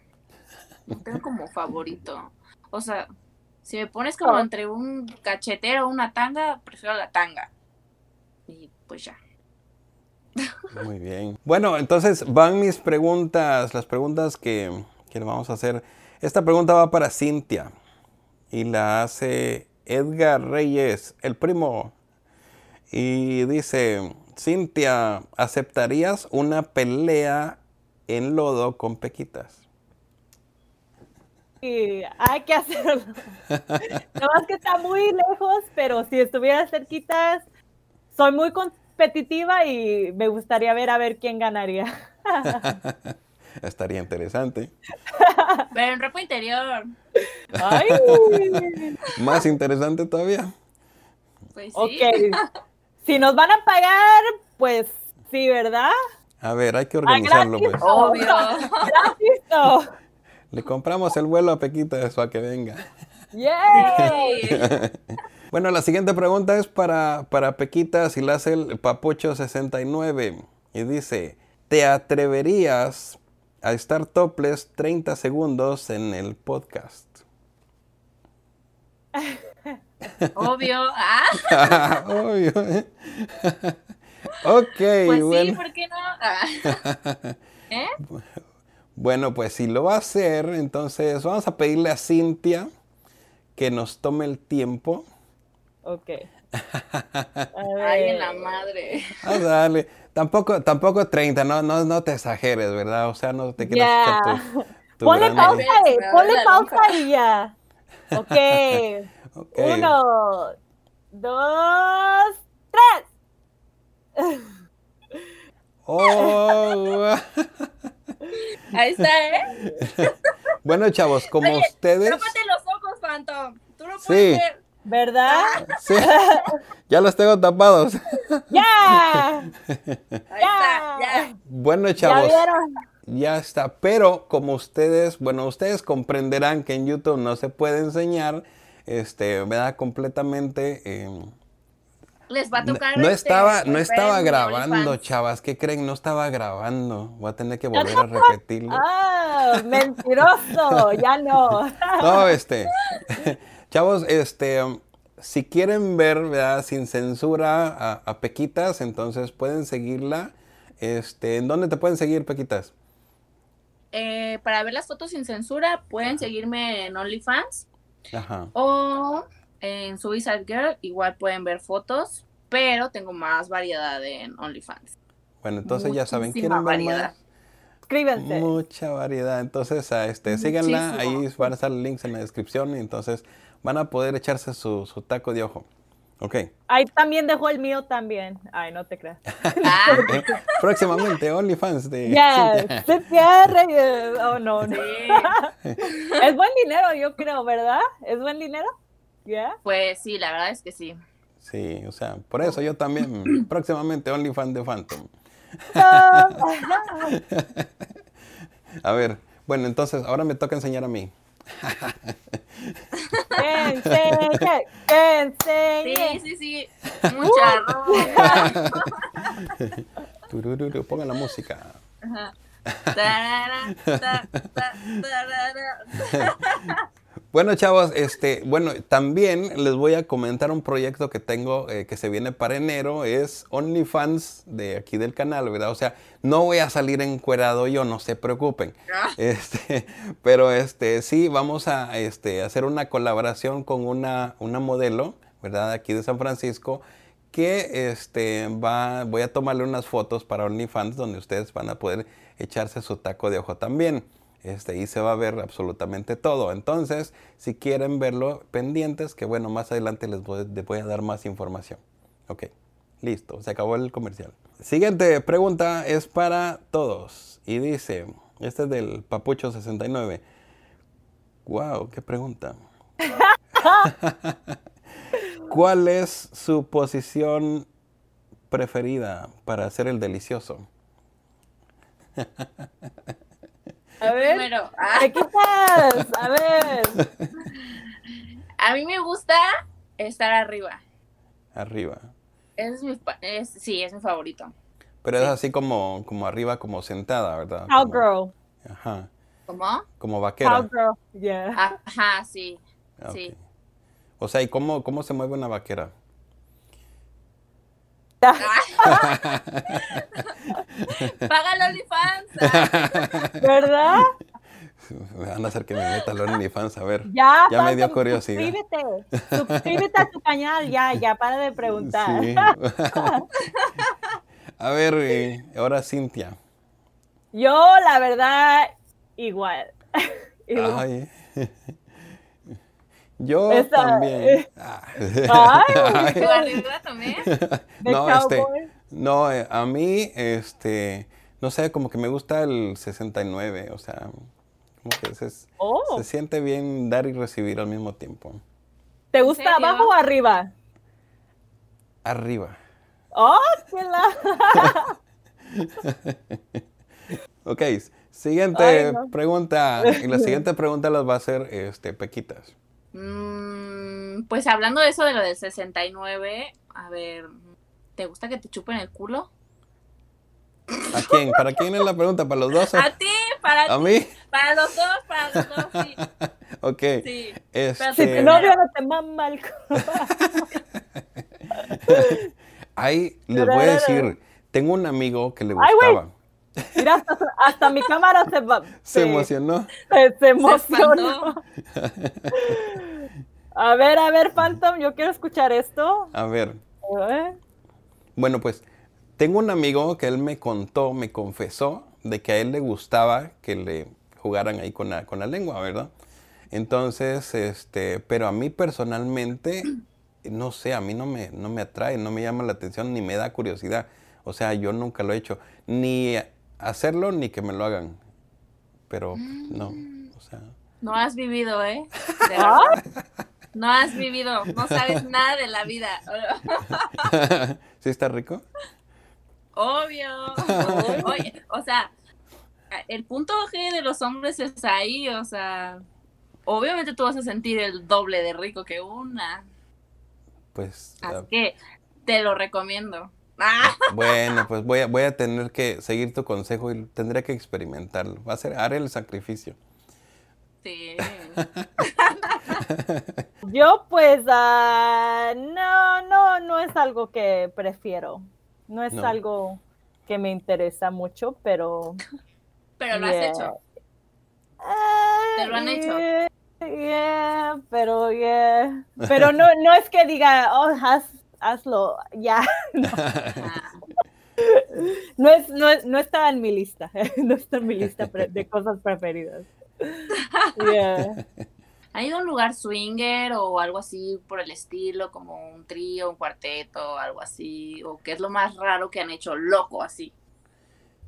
No tengo como favorito. O sea, si me pones como oh. entre un cachetero o una tanga, prefiero la tanga. Y pues ya. Muy bien. Bueno, entonces van mis preguntas, las preguntas que, que vamos a hacer. Esta pregunta va para Cintia y la hace Edgar Reyes, el primo. Y dice, Cintia, ¿aceptarías una pelea en lodo con pequitas? Sí, hay que hacerlo. no más que está muy lejos, pero si estuviera cerquitas, soy muy competitiva y me gustaría ver a ver quién ganaría. Estaría interesante. Pero en ropa interior. Más interesante todavía. Pues sí. Si nos van a pagar, pues sí, ¿verdad? A ver, hay que organizarlo, pues. Obvio. Le compramos el vuelo a Pequita eso a que venga. ¡Yay! bueno, la siguiente pregunta es para, para Pequita si la hace el Papucho69. Y dice, ¿te atreverías a estar topless 30 segundos en el podcast. Obvio. ¿Ah? Obvio. ok. Pues sí, ¿por qué no? Ah. ¿Eh? Bueno, pues si lo va a hacer, entonces vamos a pedirle a Cintia que nos tome el tiempo. Ok. Ay, en la madre. Vamos a darle. Tampoco, tampoco 30, no, no, no te exageres, ¿verdad? O sea, no te quieras yeah. Ponle pausa ahí, ponle pausa y ya. Okay. ok. Uno, dos, tres. Oh. Ahí está, ¿eh? bueno, chavos, como Oye, ustedes. Los ojos, Phantom. Tú no puedes sí. ver. ¿Verdad? Sí. Ya los tengo tapados. ¡Ya! ya. Bueno, chavos. ¿Ya, está. Pero como ustedes, bueno, ustedes comprenderán que en YouTube no se puede enseñar, este, da Completamente. Eh, Les va a tocar. No, este, estaba, no estaba grabando, chavas. ¿Qué creen? No estaba grabando. Voy a tener que volver a repetirlo. ¡Ah! ¡Mentiroso! ya no. no, este. Chavos, este, si quieren ver ¿verdad? sin censura a, Pequitas, entonces pueden seguirla. Este, ¿En dónde te pueden seguir, Pequitas? Eh, para ver las fotos sin censura, pueden seguirme en OnlyFans. Ajá. O en Suicide Girl, igual pueden ver fotos, pero tengo más variedad en OnlyFans. Bueno, entonces ya saben, quieren ver más. Suscríbanse. Mucha variedad. Entonces, a este, síganla. Ahí van a estar links en la descripción. Entonces van a poder echarse su, su taco de ojo. Ok. Ahí también dejó el mío también. Ay, no te creas. Ah. Próximamente, OnlyFans de yes, Cierre. Oh, no. no. es buen dinero, yo creo, ¿verdad? ¿Es buen dinero? Yeah. Pues sí, la verdad es que sí. Sí, o sea, por eso yo también, próximamente OnlyFans de Phantom. a ver, bueno, entonces ahora me toca enseñar a mí. Que enseñe, que enseñe. Sí, sí, sí. Mucha ropa. Pongan la música. Bueno, chavos, este, bueno, también les voy a comentar un proyecto que tengo eh, que se viene para enero, es OnlyFans de aquí del canal, ¿verdad? O sea, no voy a salir encuerado yo, no se preocupen. Ah. Este, pero este, sí, vamos a este, hacer una colaboración con una, una modelo, ¿verdad? Aquí de San Francisco, que este, va, voy a tomarle unas fotos para OnlyFans donde ustedes van a poder echarse su taco de ojo también. Este, y se va a ver absolutamente todo. Entonces, si quieren verlo, pendientes, que bueno, más adelante les voy, a dar más información. Ok, listo, se acabó el comercial. Siguiente pregunta es para todos. Y dice, este es del Papucho 69. Wow, qué pregunta. ¿Cuál es su posición preferida para hacer el delicioso? A ver, Primero, ah. A ver. A mí me gusta estar arriba. Arriba. Es mi, es, sí, es mi favorito. Pero es así como, como arriba, como sentada, ¿verdad? Cowgirl. Ajá. ¿Cómo? Como vaquera. Cowgirl, yeah. Ajá, sí. sí. O sea, ¿y cómo, cómo se mueve una vaquera? Paga el OnlyFans. ¿Verdad? Me van a hacer que me meta el OnlyFans, a ver. Ya, ya me dio curiosidad. Suscríbete, suscríbete a tu canal, ya, ya, para de preguntar. a ver, eh, ahora Cintia. Yo, la verdad, igual. igual. Ay. Yo también. Ay, también? no, este, no, eh, a mí, este, no sé, como que me gusta el 69, o sea, como que se, oh. se siente bien dar y recibir al mismo tiempo. ¿Te gusta abajo o arriba? Arriba. ¡Oh, qué la... ok, siguiente pregunta. Y la siguiente pregunta las va a hacer este, Pequitas. Mm, pues hablando de eso de lo del 69, a ver, ¿te gusta que te chupen el culo? ¿A quién? ¿Para quién es la pregunta? ¿Para los dos? A ti, para ¿A mí? Para los dos, para los dos, sí. ok. Sí. Este... Si tu novio no te mama el Ahí les voy a decir, tengo un amigo que le gustaba. Mira, hasta, mi cámara se, se, emocionó. Se, emocionó. a ver, a ver, Phantom, yo quiero escuchar esto. A ver. Bueno, pues tengo un amigo que él me contó, me confesó de que a él le gustaba que le jugaran ahí con la, con la lengua, ¿verdad? Entonces, este, pero a mí personalmente, no sé, a mí no me, no me atrae, no me llama la atención, ni me da curiosidad. O sea, yo nunca lo he hecho. Ni hacerlo ni que me lo hagan. Pero no, o sea. No has vivido, ¿eh? No has vivido, no sabes nada de la vida. ¿Sí está rico? Obvio. Oye, o sea, el punto G de los hombres es ahí, o sea, obviamente tú vas a sentir el doble de rico que una. Pues. Así que te lo recomiendo. Bueno, pues voy a, voy a tener que seguir tu consejo y tendré que experimentarlo. Va a ser, haré el sacrificio. Sí. Yo pues ah, no, no, no es algo que prefiero. No es algo que me interesa mucho, pero... Pero lo has hecho. Te lo han hecho. Yeah, pero yeah. Pero no, no es que diga, oh, hazlo, ya. No. es, no, no, está en mi lista, no está en mi lista de cosas preferidas. Yeah. ¿Ha ido a un lugar swinger o algo así por el estilo, como un trío, un cuarteto, algo así? ¿O qué es lo más raro que han hecho loco así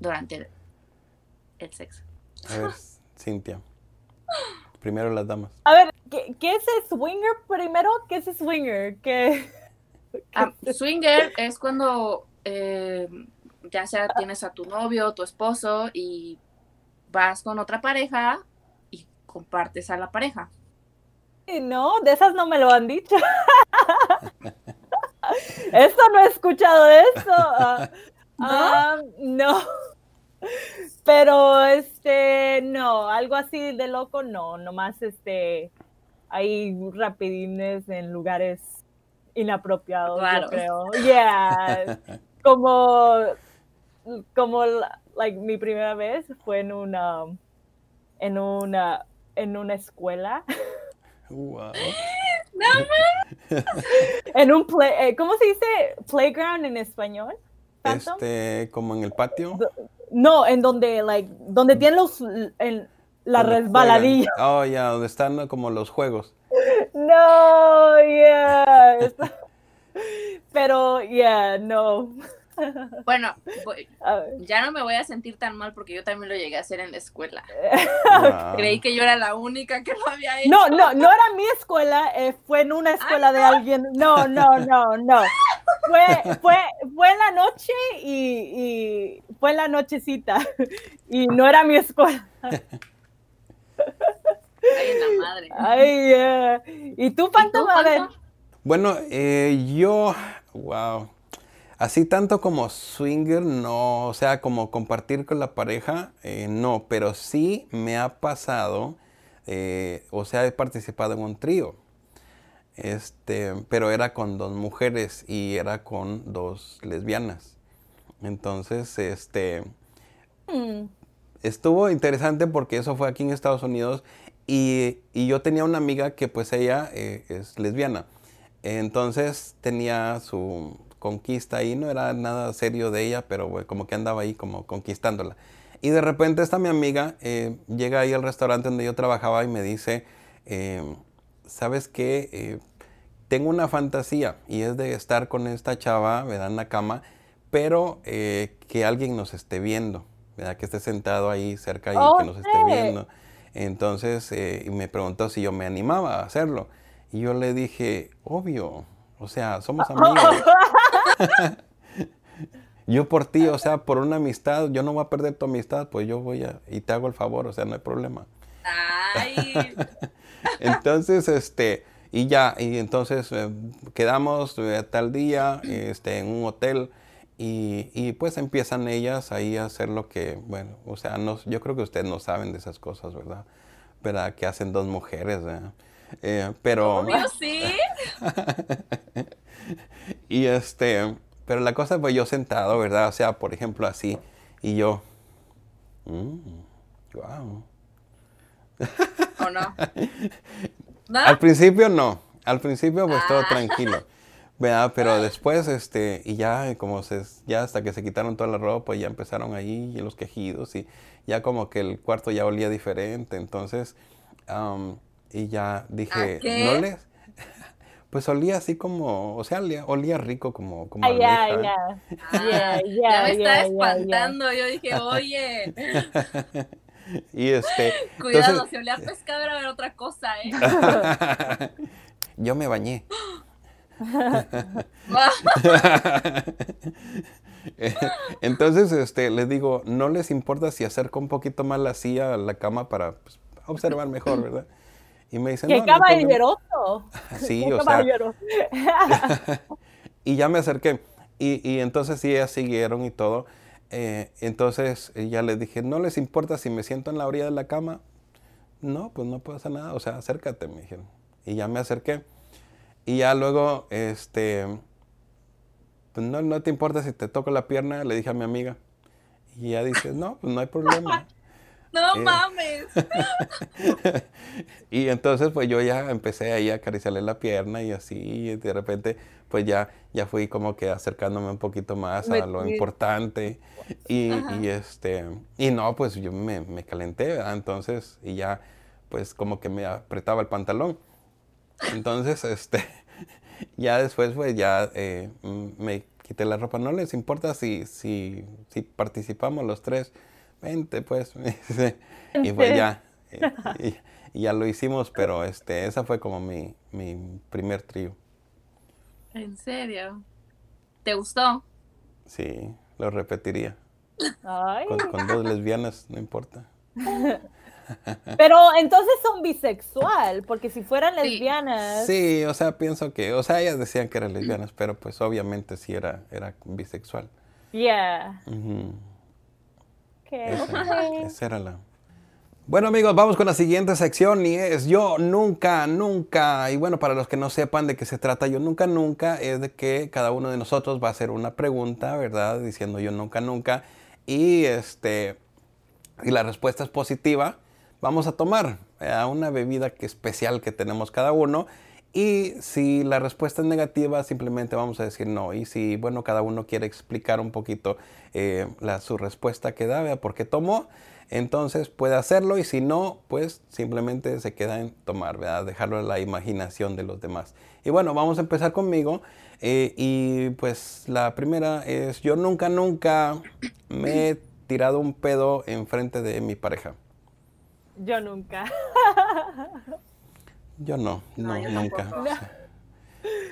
durante el sexo? A ver, Cintia. Primero las damas. A ver, ¿qué, es el swinger primero? ¿Qué es el swinger? ¿Qué, ah, swinger es cuando eh, ya sea tienes a tu novio, tu esposo y vas con otra pareja y compartes a la pareja. No, de esas no me lo han dicho. Eso no he escuchado de eso. Ah, ah, ¿No? Pero este, no, algo así de loco, no, nomás este, hay rapidines en lugares inapropiados, yo creo. Yeah. Como, como, like, mi primera vez fue en una, en una, en una escuela. Wow. en un play, eh, ¿cómo se dice playground en español? Este, como en el patio. No, en donde, like, donde tienen los, en la resbaladilla. Oh, ya, donde están como los juegos. No, yeah. Pero, yeah, no. Bueno, ya no me voy a sentir tan mal porque yo también lo llegué a hacer en la escuela. Creí que yo era la única que lo había hecho. No, no, no era mi escuela, eh, fue en una escuela de alguien. No, no, no, no. Fue, fue, fue en la noche y, fue en la nochecita y no era mi escuela. Ay, la madre. Ay, ¿Y tú, Phantom? Bueno, eh, yo, wow. Así tanto como swinger, no, o sea, como compartir con la pareja, eh, no, pero sí me ha pasado, eh, o sea, he participado en un trío, este, pero era con dos mujeres y era con dos lesbianas. Entonces, este, mm. estuvo interesante porque eso fue aquí en Estados Unidos y, yo tenía una amiga que pues ella eh, es lesbiana. Entonces tenía su conquista ahí, no era nada serio de ella, pero como que andaba ahí como conquistándola. Y de repente esta mi amiga eh, llega ahí al restaurante donde yo trabajaba y me dice, em, ¿sabes qué? Eh, tengo una fantasía y es de estar con esta chava, ¿verdad? En la cama, pero eh, que alguien nos esté viendo, ¿verdad? Que esté sentado ahí cerca y que nos esté viendo. Entonces me preguntó si yo me animaba a hacerlo. Y yo le dije, obvio, o sea, somos amigos. yo por ti, o sea, por una amistad, yo no voy a perder tu amistad, pues yo voy a, y te hago el favor, o sea, no hay problema. Ay. entonces, este, y ya, y entonces eh, quedamos eh, tal día este, en un hotel y, y, pues empiezan ellas ahí a hacer lo que, bueno, o sea, no, yo creo que ustedes no saben de esas cosas, ¿verdad? ¿Verdad? Que hacen dos mujeres, ¿verdad? Eh, pero... Obvio, sí. y este, pero la cosa pues yo sentado, ¿verdad? O sea, por ejemplo, así, y yo... wow. ¿O no? Al principio no, al principio pues todo ah. tranquilo. ¿verdad? Pero después, este, y ya como se, ya hasta que se quitaron toda la ropa, ya empezaron ahí y los quejidos y ya como que el cuarto ya olía diferente. Entonces, y ya dije, no les... Pues olía así como, o sea, olía, rico como, como ah, ya, ya. Ah, ya me estaba espantando, yo dije, oye. y este... Cuidado, si olía a pescado era ver otra cosa, ¿eh? yo me bañé. Entonces, este, les digo, no les importa si acerco un poquito más la silla a la cama para pues, observar mejor, ¿verdad? Y me dicen, ¡Qué no, caballeroso! sí, o sea. y ya me acerqué. Y, y, entonces sí, ellas siguieron y todo. Eh, entonces ya les dije, ¿no les importa si me siento en la orilla de la cama? No, pues no puedo hacer nada. O sea, acércate, me dijeron. y ya me acerqué. Y ya luego, este, pues no, no te importa si te toco la pierna, le dije a mi amiga. Y ella dice, no, pues no hay problema. No eh, mames. y entonces pues yo ya empecé ahí a acariciarle la pierna y así, y de repente pues ya, ya fui como que acercándome un poquito más a lo importante. Y, y, este, y no, pues yo me, me calenté, entonces, y ya pues como que me apretaba el pantalón. Entonces, este, ya después pues ya eh, me quité la ropa. No les importa si, si, si participamos los tres vente pues. y pues ya, y, ya lo hicimos, pero este, esa fue como mi, mi primer trío. ¿En serio? ¿Te gustó? Sí, lo repetiría. Con, dos lesbianas, no importa. Pero entonces son bisexual, porque si fueran lesbianas. Sí, o sea, pienso que, o sea, ellas decían que eran lesbianas, pero pues obviamente sí era, era bisexual. Yeah. Esa, era la... Bueno amigos, vamos con la siguiente sección y es Yo Nunca, Nunca. Y bueno, para los que no sepan de qué se trata Yo Nunca, Nunca, es de que cada uno de nosotros va a hacer una pregunta, ¿verdad? Diciendo Yo Nunca, Nunca. Y, este, y la respuesta es positiva. Vamos a tomar a una bebida que especial que tenemos cada uno. Y si la respuesta es negativa, simplemente vamos a decir no. Y si, bueno, cada uno quiere explicar un poquito eh, la, su respuesta que da, por qué tomó, entonces puede hacerlo. Y si no, pues simplemente se queda en tomar, ¿verdad? Dejarlo a la imaginación de los demás. Y bueno, vamos a empezar conmigo. Eh, y pues la primera es, yo nunca, nunca me he tirado un pedo enfrente de mi pareja. Yo nunca. Yo no, no, nunca.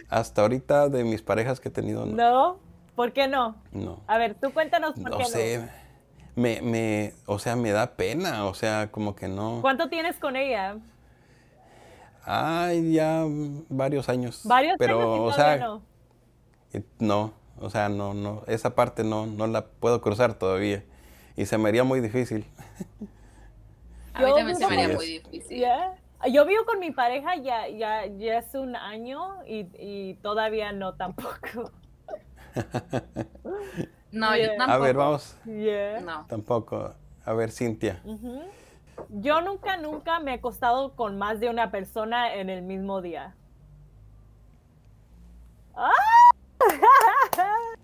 hasta ahorita de mis parejas que he tenido, no. ¿No? ¿Por qué no? No. A ver, tú cuéntanos por qué sé. no. Me, me, o sea, me da pena, o sea, como que no. ¿Cuánto tienes con ella? Ay, ya varios años. Varios pero, años. o sea, no. no, o sea, no, no, esa parte no, no la puedo cruzar todavía. Y se me haría muy difícil. A mí también se me haría muy difícil. Yo vivo con mi pareja ya, ya, ya es un año y, todavía no tampoco. no, yo tampoco. A ver, vamos. No. Tampoco. A ver, Cintia. Yo nunca, nunca me he acostado con más de una persona en el mismo día. ¡Ah!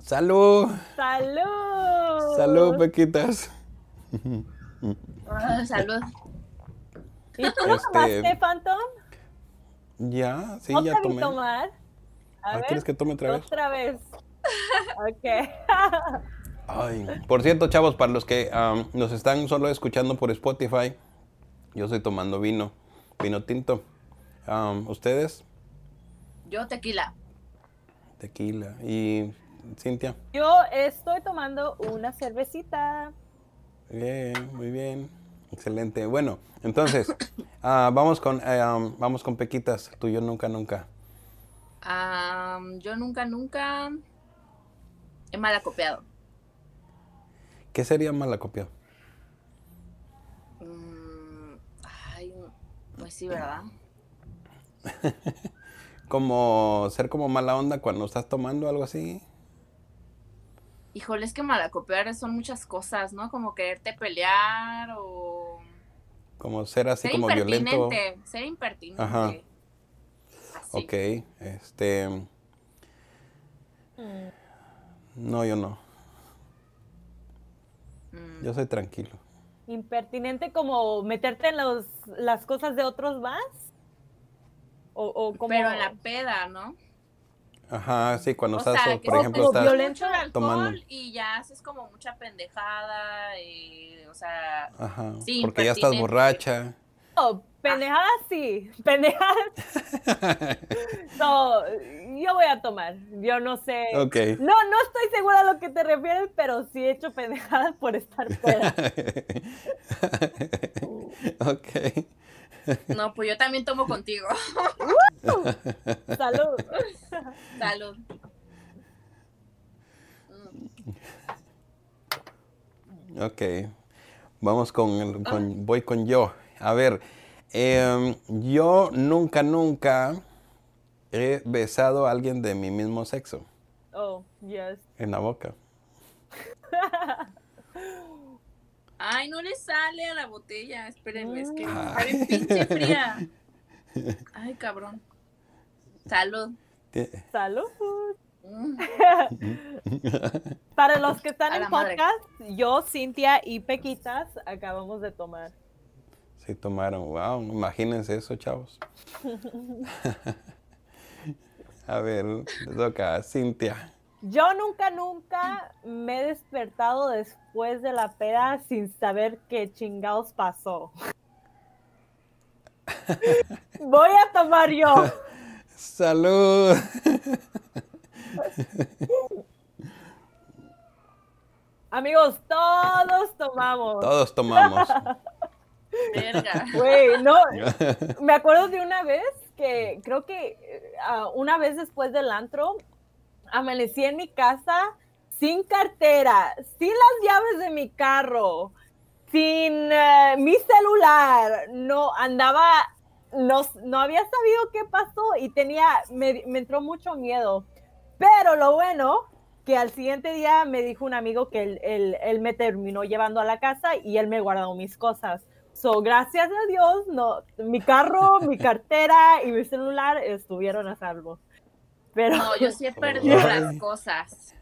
¡Salud! ¡Salud! ¡Salud, Pequitas! Salud. ¿Y tú este... Phantom? Ya, sí, ¿No ya tomé. tomar? A ah, ¿Quieres que tome otra vez? Otra vez. ok. Ay, por cierto, chavos, para los que nos están solo escuchando por Spotify, yo estoy tomando vino, vino tinto. ¿Ustedes? Yo tequila. Tequila. ¿Y Cintia? Yo estoy tomando una cervecita. Bien, muy bien. Excelente. Bueno, entonces, ah, vamos, con, eh, vamos con Pequitas. Tú, yo nunca, nunca. yo nunca, nunca he malacopiado. ¿Qué sería malacopiado? Mm, ay, pues sí, ¿verdad? como ser como mala onda cuando estás tomando algo así. Híjole, es que malacopiar son muchas cosas, ¿no? Como quererte pelear o... Como ser así como violento. Ser impertinente. Ajá. Ok, este... Mm. No, yo no. Mm. Yo soy tranquilo. Impertinente como meterte en los, las cosas de otros más. O, o como... Pero en la peda, ¿no? Ajá, sí, cuando estás, por ejemplo, estás violento el alcohol tomando. y ya haces como mucha pendejada, y, o sea, Ajá, sí, porque ya estás borracha. No, pendejadas sí, pendejadas. no, yo voy a tomar, yo no sé. Okay. No, no estoy segura a lo que te refieres, pero sí he hecho pendejadas por estar fuera. ok. No, pues yo también tomo contigo. Salud. Salud. Ok. Vamos con, con voy con yo. A ver, em, yo nunca, nunca he besado a alguien de mi mismo sexo. Oh, yes. En la boca. Ay, no le sale a la botella. Espérenme, es que bien pinche fría. Ay, cabrón. Salud. Salud. Para los que están en podcast, yo, Cintia y Pequitas acabamos de tomar. Sí, tomaron. Wow, imagínense eso, chavos. A ver, toca Cintia. Yo nunca, nunca me he despertado después de la peda sin saber qué chingados pasó. Voy a tomar yo. Salud. Amigos, todos tomamos. Todos tomamos. Verga. Güey, no. Me acuerdo de una vez que creo que uh, una vez después del antro amanecí en mi casa sin cartera, sin las llaves de mi carro, sin uh, mi celular. No andaba, no, no había sabido qué pasó y tenía, me, me entró mucho miedo. Pero lo bueno que al siguiente día me dijo un amigo que él, él, él, me terminó llevando a la casa y él me guardó mis cosas. So, gracias a Dios, no, mi carro, mi cartera y mi celular estuvieron a salvo. Pero... No, yo sí he perdido las cosas.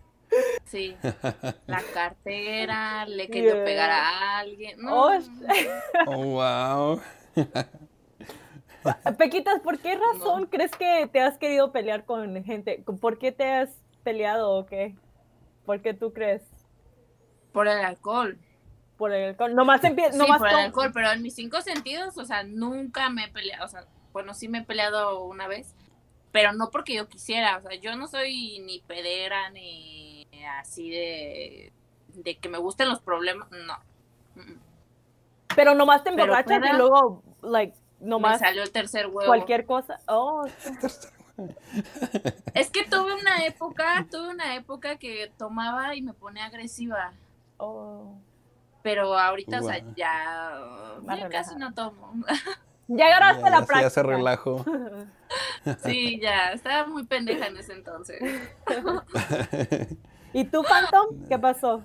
Sí, la cartera, le he querido yeah. pegar a alguien. No. Oh, oh wow. Pequitas, ¿por qué razón no. crees que te has querido pelear con gente? ¿Por qué te has peleado o qué? ¿Por qué tú crees? Por el alcohol. Por el alcohol. Nomás empieza. Sí, nomás por el alcohol, pero en mis cinco sentidos, o sea, nunca me he peleado. O sea, bueno, sí me he peleado una vez, pero no porque yo quisiera. O sea, yo no soy ni pedera ni así de, de que me gusten los problemas. No. Pero nomás te emborrachas y luego, like, nomás. Me salió el tercer huevo. Cualquier cosa. Oh. es que tuve una época, tuve una época que tomaba y me ponía agresiva. Oh. Pero ahorita, wow. o sea, ya, ya casi no tomo. Ya agarraste ya, la ya práctica. se relajo. Sí, ya, estaba muy pendeja en ese entonces. ¿Y tú, Phantom? ¿Qué pasó?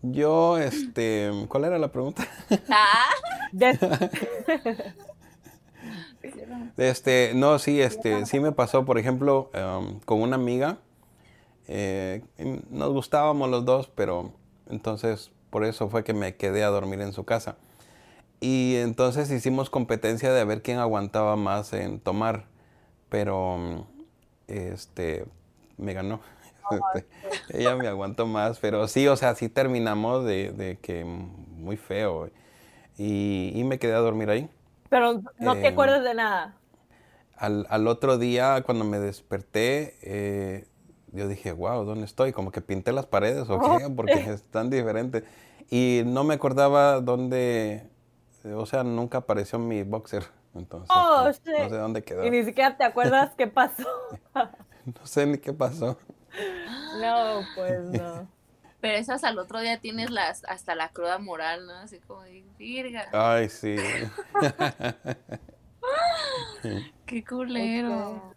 Yo, este, ¿cuál era la pregunta? Ah. Este, no, sí, este, sí me pasó, por ejemplo, um, con una amiga. Eh, nos gustábamos los dos, pero entonces por eso fue que me quedé a dormir en su casa. Y entonces hicimos competencia de ver quién aguantaba más en tomar, pero este, me ganó. Este, ella me aguantó más, pero sí, o sea, sí terminamos de, de que muy feo. Y, y, me quedé a dormir ahí. Pero no te eh, acuerdas de nada. Al, al, otro día, cuando me desperté, eh, yo dije, wow, ¿dónde estoy? Como que pinté las paredes o qué, porque están diferentes. Y no me acordaba dónde, o sea, nunca apareció mi boxer. Entonces, oh, no, sí. no, sé dónde quedó. Y ni siquiera te acuerdas qué pasó. no sé ni qué pasó. No, pues no. Pero esas al otro día tienes las hasta la cruda moral, ¿no? Así como de virga. Ay, sí. Qué culero.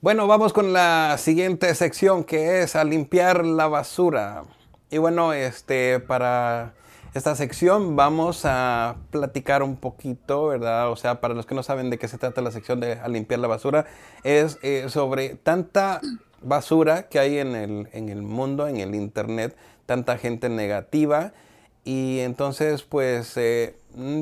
bueno, vamos con la siguiente sección que es a limpiar la basura. Y bueno, este para esta sección vamos a platicar un poquito, ¿verdad? O sea, para los que no saben de qué se trata la sección de limpiar la basura, es eh, sobre tanta basura que hay en el, en el mundo, en el Internet, tanta gente negativa. Y entonces, pues, eh,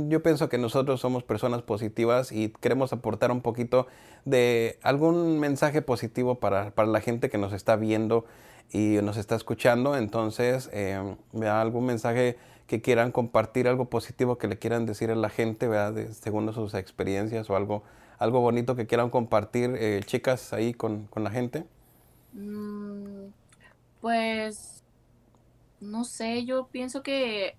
yo pienso que nosotros somos personas positivas y queremos aportar un poquito de algún mensaje positivo para, para la gente que nos está viendo y nos está escuchando. Entonces, eh, algún mensaje que quieran compartir, algo positivo que le quieran decir a la gente, ¿verdad? Según sus experiencias o algo, algo bonito que quieran compartir, eh, chicas, ahí con, con la gente. Mm, pues, no sé, yo pienso que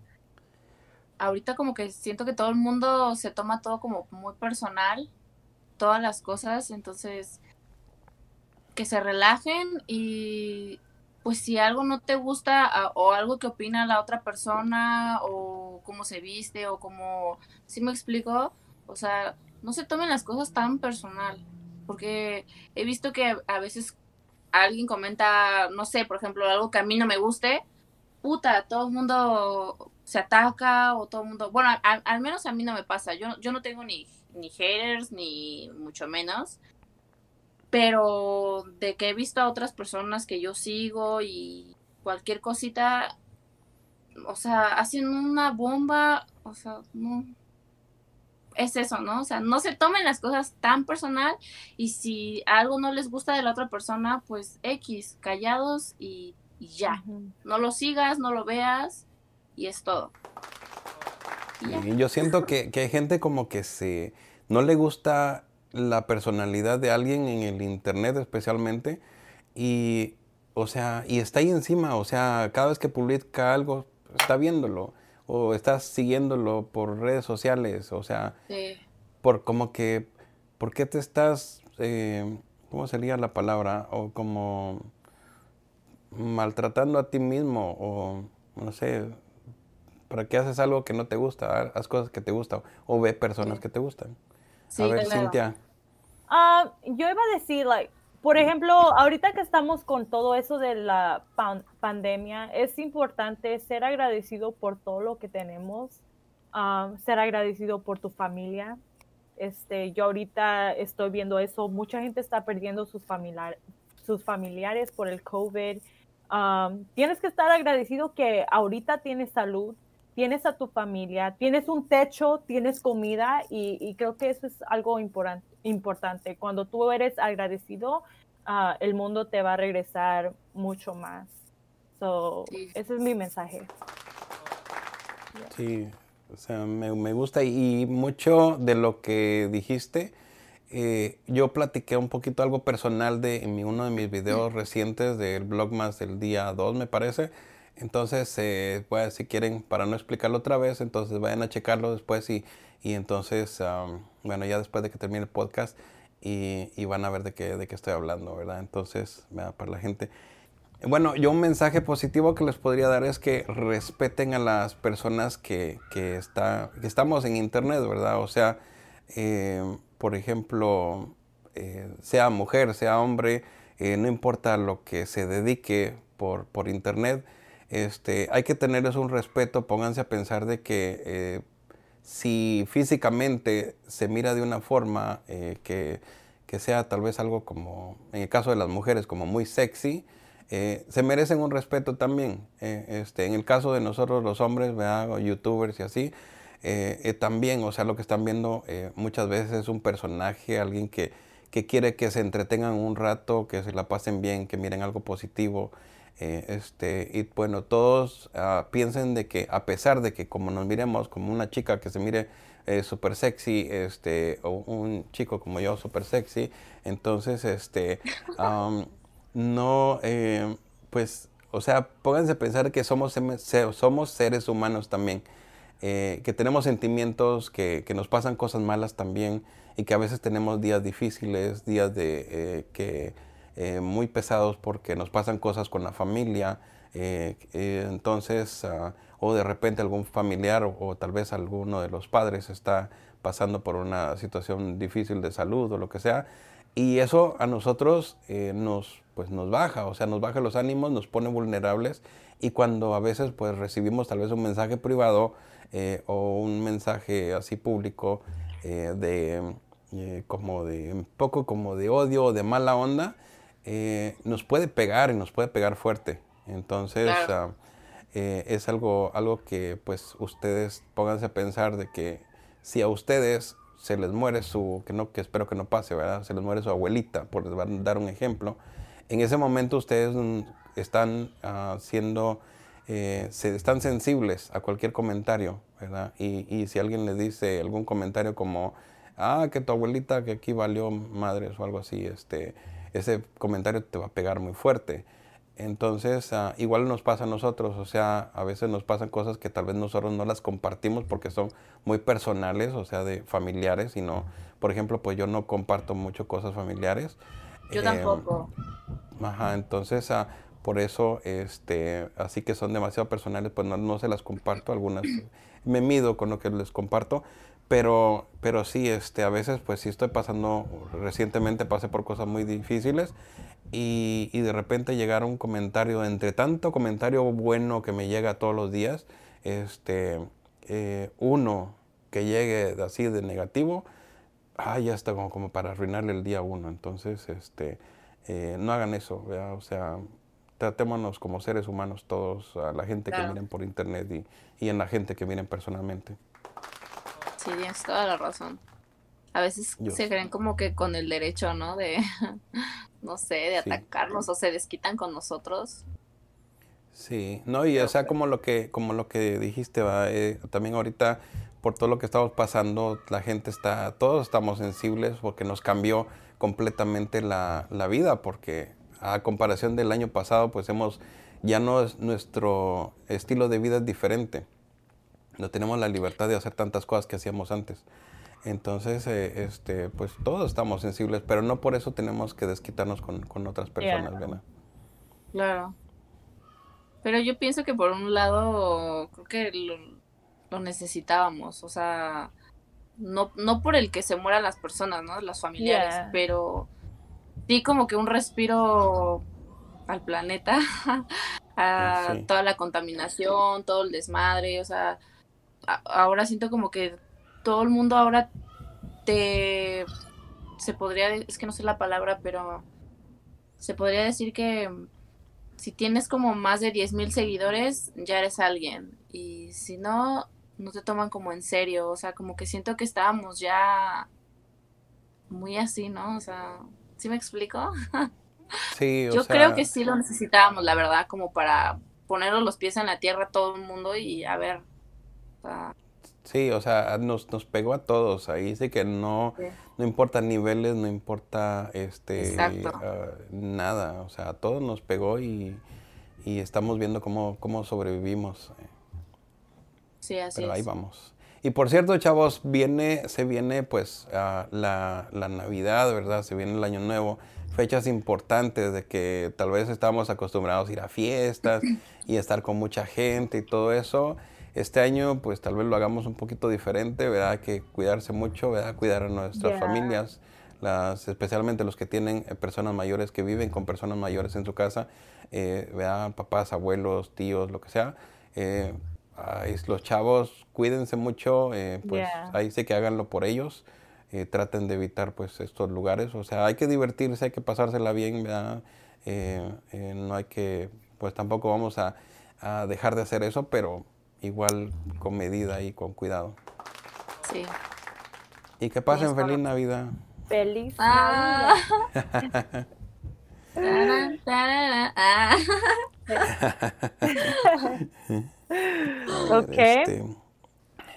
ahorita como que siento que todo el mundo se toma todo como muy personal, todas las cosas, entonces que se relajen y pues si algo no te gusta o algo que opina la otra persona o cómo se viste o cómo, ¿sí me explico? O sea, no se tomen las cosas tan personal, porque he visto que a veces alguien comenta, no sé, por ejemplo, algo que a mí no me guste, puta, todo el mundo se ataca o todo el mundo, bueno, al, menos a mí no me pasa, yo, yo no tengo ni, ni haters ni mucho menos, pero de que he visto a otras personas que yo sigo y cualquier cosita, o sea, hacen una bomba, o sea, no. Es eso, ¿no? O sea, no se tomen las cosas tan personal y si algo no les gusta de la otra persona, pues X, callados y, ya. No lo sigas, no lo veas y es todo. Y yo siento que, que hay gente como que se no le gusta la personalidad de alguien en el internet especialmente y o sea, y está ahí encima, o sea, cada vez que publica algo está viéndolo o estás siguiéndolo por redes sociales, o sea, por como que, ¿por qué te estás, eh, cómo sería la palabra? O como maltratando a ti mismo o no sé, ¿para qué haces algo que no te gusta? Haz cosas que te gustan o ve personas que te gustan. A ver, Cintia. Ah, yo iba a decir, like, por ejemplo, ahorita que estamos con todo eso de la pandemia, es importante ser agradecido por todo lo que tenemos, ah, ser agradecido por tu familia. Este, yo ahorita estoy viendo eso, mucha gente está perdiendo sus, familiar, sus familiares por el COVID. Ah, tienes que estar agradecido que ahorita tienes salud, tienes a tu familia, tienes un techo, tienes comida y, creo que eso es algo importante. Cuando tú eres agradecido, ah, el mundo te va a regresar mucho más. So, Ese es mi mensaje. Sí, o sea, me, gusta y mucho de lo que dijiste. Eh, yo platiqué un poquito algo personal de en uno de mis videos recientes del blog más del día 2, me parece entonces, eh, pues, si quieren, para no explicarlo otra vez, entonces vayan a checarlo después y, y entonces, bueno, ya después de que termine el podcast y, y, van a ver de qué, de qué estoy hablando, ¿verdad? Entonces, para la gente. Bueno, yo un mensaje positivo que les podría dar es que respeten a las personas que, que, está, que estamos en Internet, ¿verdad? O sea, eh, por ejemplo, eh, sea mujer, sea hombre, eh, no importa lo que se dedique por, por Internet, este, hay que tenerles un respeto, pónganse a pensar de que eh, si físicamente se mira de una forma eh, que, sea tal vez algo como, en el caso de las mujeres, como muy sexy, eh, se merecen un respeto también. este, en el caso de nosotros los hombres, o youtubers y así, también, o sea, lo que están viendo muchas veces es un personaje, alguien que, que quiere que se entretengan un rato, que se la pasen bien, que miren algo positivo. Eh, este, y bueno, todos ah, piensen de que a pesar de que como nos miremos como una chica que se mire eh, súper sexy, este, o un chico como yo súper sexy, entonces, este, no, eh, pues, o sea, pónganse a pensar que somos, somos seres humanos también, que tenemos sentimientos, que, que, nos pasan cosas malas también, y que a veces tenemos días difíciles, días de que eh, muy pesados porque nos pasan cosas con la familia, eh, eh, entonces, ah, o de repente algún familiar o, tal vez alguno de los padres está pasando por una situación difícil de salud o lo que sea, y eso a nosotros nos, pues nos baja, o sea, nos baja los ánimos, nos pone vulnerables, y cuando a veces pues recibimos tal vez un mensaje privado o un mensaje así público de como de un poco como de odio o de mala onda, eh, nos puede pegar y nos puede pegar fuerte. Entonces, ah, eh, es algo, algo que pues ustedes pónganse a pensar de que si a ustedes se les muere su, que no, que espero que no pase, ¿verdad? Se les muere su abuelita, por dar un ejemplo. En ese momento ustedes están uh, siendo, eh, se, están sensibles a cualquier comentario, ¿verdad? Y, y, si alguien le dice algún comentario como, ah, que tu abuelita, que aquí valió madres o algo así, este, ese comentario te va a pegar muy fuerte. Entonces, ah, igual nos pasa a nosotros, o sea, a veces nos pasan cosas que tal vez nosotros no las compartimos porque son muy personales, o sea, de familiares, y no, por ejemplo, pues yo no comparto mucho cosas familiares. Yo tampoco. Ajá, entonces, ah, Por eso, este, así que son demasiado personales, pues no, se las comparto, algunas me mido con lo que les comparto, pero, pero sí, este, a veces pues sí estoy pasando, recientemente pasé por cosas muy difíciles y, y de repente llegar un comentario, entre tanto comentario bueno que me llega todos los días, este, eh, uno que llegue así de negativo, ah, ya está como, como para arruinarle el día uno. Entonces, este, eh, no hagan eso, o sea, tratémonos como seres humanos todos, a la gente que miren por internet y, y, en la gente que miren personalmente. Sí, tienes toda la razón. A veces se creen como que con el derecho, ¿no? De, no sé, de atacarnos o se desquitan con nosotros. Sí, no, y o sea, como lo que, como lo que dijiste, ¿va? Eh, también ahorita por todo lo que estamos pasando, la gente está, todos estamos sensibles porque nos cambió completamente la, la vida, porque a comparación del año pasado, pues hemos, ya no es nuestro estilo de vida es diferente. No tenemos la libertad de hacer tantas cosas que hacíamos antes. Entonces, eh, este, pues todos estamos sensibles, pero no por eso tenemos que desquitarnos con, con otras personas, ¿verdad? Claro. Pero yo pienso que por un lado, creo que lo, necesitábamos, o sea, no, no por el que se mueran las personas, ¿no? Las familiares, pero sí como que un respiro al planeta, a toda la contaminación, todo el desmadre, o sea, ahora siento como que todo el mundo ahora te se podría es que no sé la palabra, pero se podría decir que si tienes como más de 10.000 seguidores, ya eres alguien y si no no te toman como en serio, o sea, como que siento que estábamos ya muy así, ¿no? O sea, ¿Sí me explico? Sí, o Yo creo que sí lo necesitábamos, la verdad, como para poner los pies en la tierra a todo el mundo y a ver. Sí, o sea, nos, nos pegó a todos. Ahí dice que no, no importa niveles, no importa este ah, nada. O sea, a todos nos pegó y, y estamos viendo cómo, cómo sobrevivimos. Sí, así Pero ahí vamos. Y por cierto, chavos, viene, se viene pues la, la, Navidad, ¿verdad? Se viene el Año Nuevo, fechas importantes de que tal vez estamos acostumbrados a ir a fiestas y estar con mucha gente y todo eso. Este año pues tal vez lo hagamos un poquito diferente, ¿verdad? Que cuidarse mucho, ¿verdad? Cuidar a nuestras familias, las, especialmente los que tienen eh, personas mayores que viven con personas mayores en su casa, eh, ¿verdad? Papás, abuelos, tíos, lo que sea. Eh, los chavos cuídense mucho, eh, pues ahí sí que háganlo por ellos, eh, traten de evitar pues estos lugares, o sea, hay que divertirse, hay que pasársela bien, eh, no hay que, pues tampoco vamos a, dejar de hacer eso, pero igual con medida y con cuidado. Sí. Y que pasen feliz Navidad. Feliz ah. Navidad. ok. Este,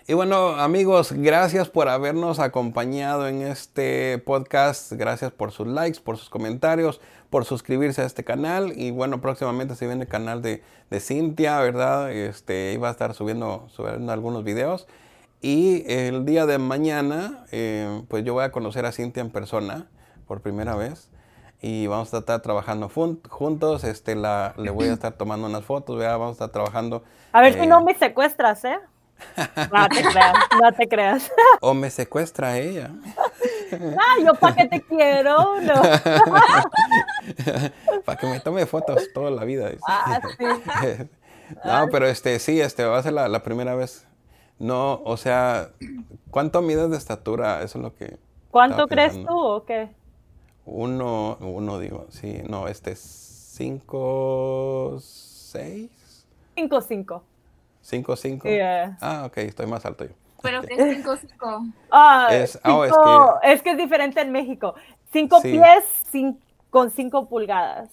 y bueno, amigos, gracias por habernos acompañado en este podcast. Gracias por sus likes, por sus comentarios, por suscribirse a este canal. Y bueno, próximamente se viene el canal de, de Cintia, ¿verdad? Este, iba a estar subiendo, subiendo algunos videos. Y el día de mañana, eh, pues yo voy a conocer a Cintia en persona por primera vez y vamos a estar trabajando juntos. Este, la, le voy a estar tomando unas fotos, vamos a estar trabajando. A ver si no eh, me secuestras, ¿eh? No te creas, no te creas. O me secuestra ella. Ah, yo para qué te quiero, no. para que me tome fotos toda la vida. Ah, sí. no, pero este, sí, este va a ser la, la primera vez. No, o sea, ¿cuánto mides de estatura? Eso es lo que. ¿Cuánto crees tú o qué? Uno, uno digo, sí, no, este es 5, 6. 5, 5. 5, 5. Ah, ok, estoy más alto yo. Pero que es 5, 5. Ah, es, oh, es, que, es que es diferente en México. 5 sí. pies con 5 pulgadas.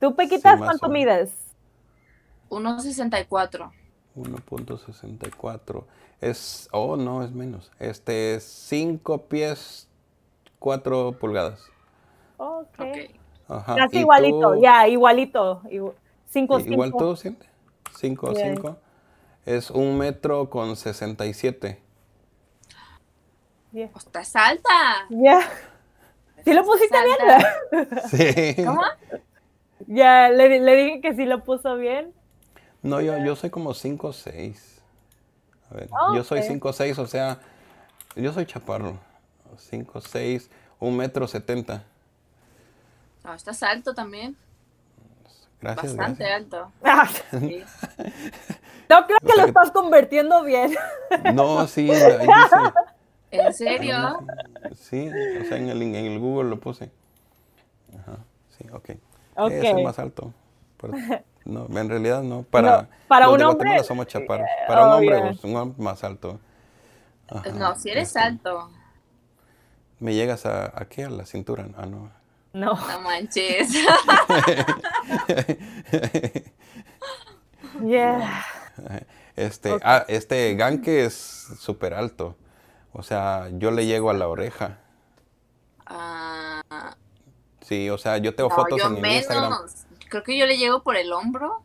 ¿Tú, Pequitas, sí, cuánto mides? 1.64. 1.64. Es, oh, no, es menos. Este, 5 pies, 4 pulgadas. Ok. Ajá. Casi igualito, ya, igualito. 5, 5. ¿Igual todo siente? 5, 5. Es un metro con 67. Yeah. ¡Estás alta! Ya. ¿Sí lo pusiste bien? Sí. ¿Cómo? Ya, le, le, dije que sí lo puso bien. No, yo, yo soy como 5 o 6. A ver, yo soy 5 o 6, o sea, yo soy chaparro. 5 o 6, 1 metro 70. Ah, estás alto también. Gracias. Bastante gracias. alto. Sí. No creo que lo estás convirtiendo bien. No, sí, dice. ¿En serio? Sí, o sea, en el, en el Google lo puse. Ajá, sí, ok. Ok. Es el más alto. Pero, no, en realidad no. Para, No, para un hombre, somos chaparros. Para un hombre, yeah. un hombre más alto. Ajá, No, si eres este, alto. ¿Me llegas a, a qué? A la cintura. Ah, no. No. No manches. Yeah. Este, ah, este ganque es súper alto. O sea, yo le llego a la oreja. Ah, Sí, o sea, yo tengo no, fotos yo en el Instagram. menos. Creo que yo le llego por el hombro.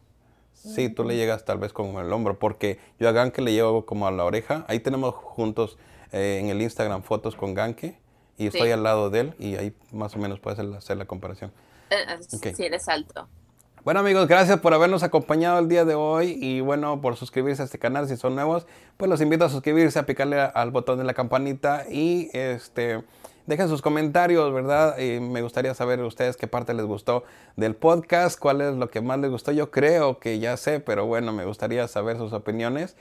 Sí, tú le llegas tal vez con el hombro, porque yo a Ganke le llevo como a la oreja. Ahí tenemos juntos eh, en el Instagram fotos con Ganke y estoy Sí. al lado de él y ahí más o menos puedes hacer la- hacer la comparación. Eh, eh. Si eres alto. Bueno amigos, gracias por habernos acompañado el día de hoy y bueno, por suscribirse a este canal si son nuevos, pues los invito a suscribirse, a picarle a- al botón de la campanita y este dejen sus comentarios, ¿verdad? Y me gustaría saber ustedes qué parte les gustó del podcast, cuál es lo que más les gustó. Yo creo que ya sé, pero bueno, me gustaría saber sus opiniones.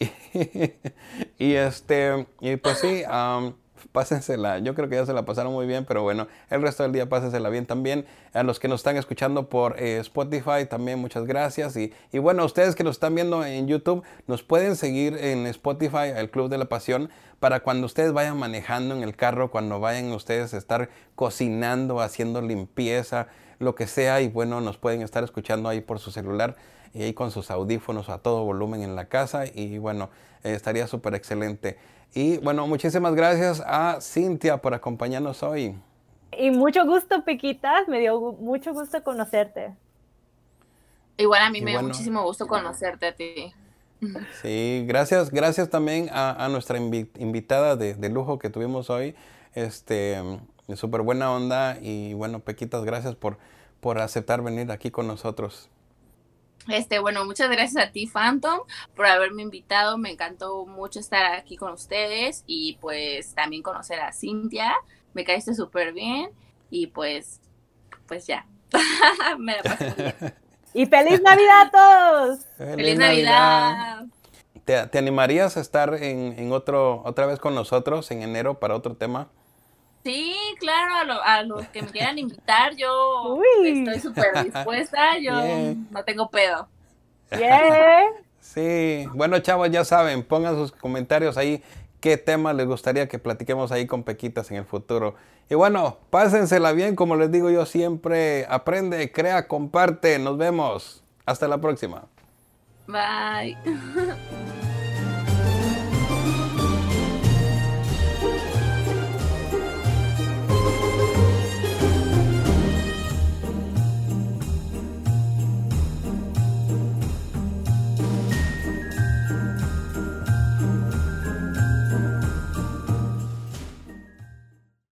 y este, y pues sí, am, pásensela. Yo creo que ya se la pasaron muy bien, pero bueno, el resto del día pásensela bien también. A los que nos están escuchando por eh, Spotify también muchas gracias. Y, y bueno, ustedes que nos están viendo en YouTube, nos pueden seguir en Spotify, el Club de la Pasión, para cuando ustedes vayan manejando en el carro, cuando vayan ustedes a estar cocinando, haciendo limpieza, lo que sea. Y bueno, nos pueden estar escuchando ahí por su celular y ahí con sus audífonos a todo volumen en la casa. Y bueno, eh, estaría súper excelente. Y bueno, muchísimas gracias a Cintia por acompañarnos hoy. Y mucho gusto, Piquitas. Me dio mucho gusto conocerte. Igual a mí Y me dio muchísimo gusto conocerte a ti. Sí, gracias, gracias también a, a nuestra invi- invitada de, de lujo que tuvimos hoy. Este, súper buena onda y bueno, Pequitas, gracias por, por aceptar venir aquí con nosotros. Este, bueno, muchas gracias a ti, Phantom, por haberme invitado. Me encantó mucho estar aquí con ustedes y pues también conocer a Cintia. Me caíste súper bien y pues, pues ya. me la pasé bien. Y feliz Navidad a todos. ¡Feliz Navidad! ¿Te, te animarías a estar en, en otro, otra vez con nosotros en enero para otro tema? Sí, claro, a, lo- a los que me quieran invitar, yo Uy. estoy súper dispuesta. Yo no tengo pedo. Yeah. Sí, bueno chavos, ya saben, pongan sus comentarios ahí qué tema les gustaría que platiquemos ahí con Pequitas en el futuro. Y bueno, pásensela bien, como les digo yo siempre, aprende, crea, comparte, nos vemos. Hasta la próxima. Bye.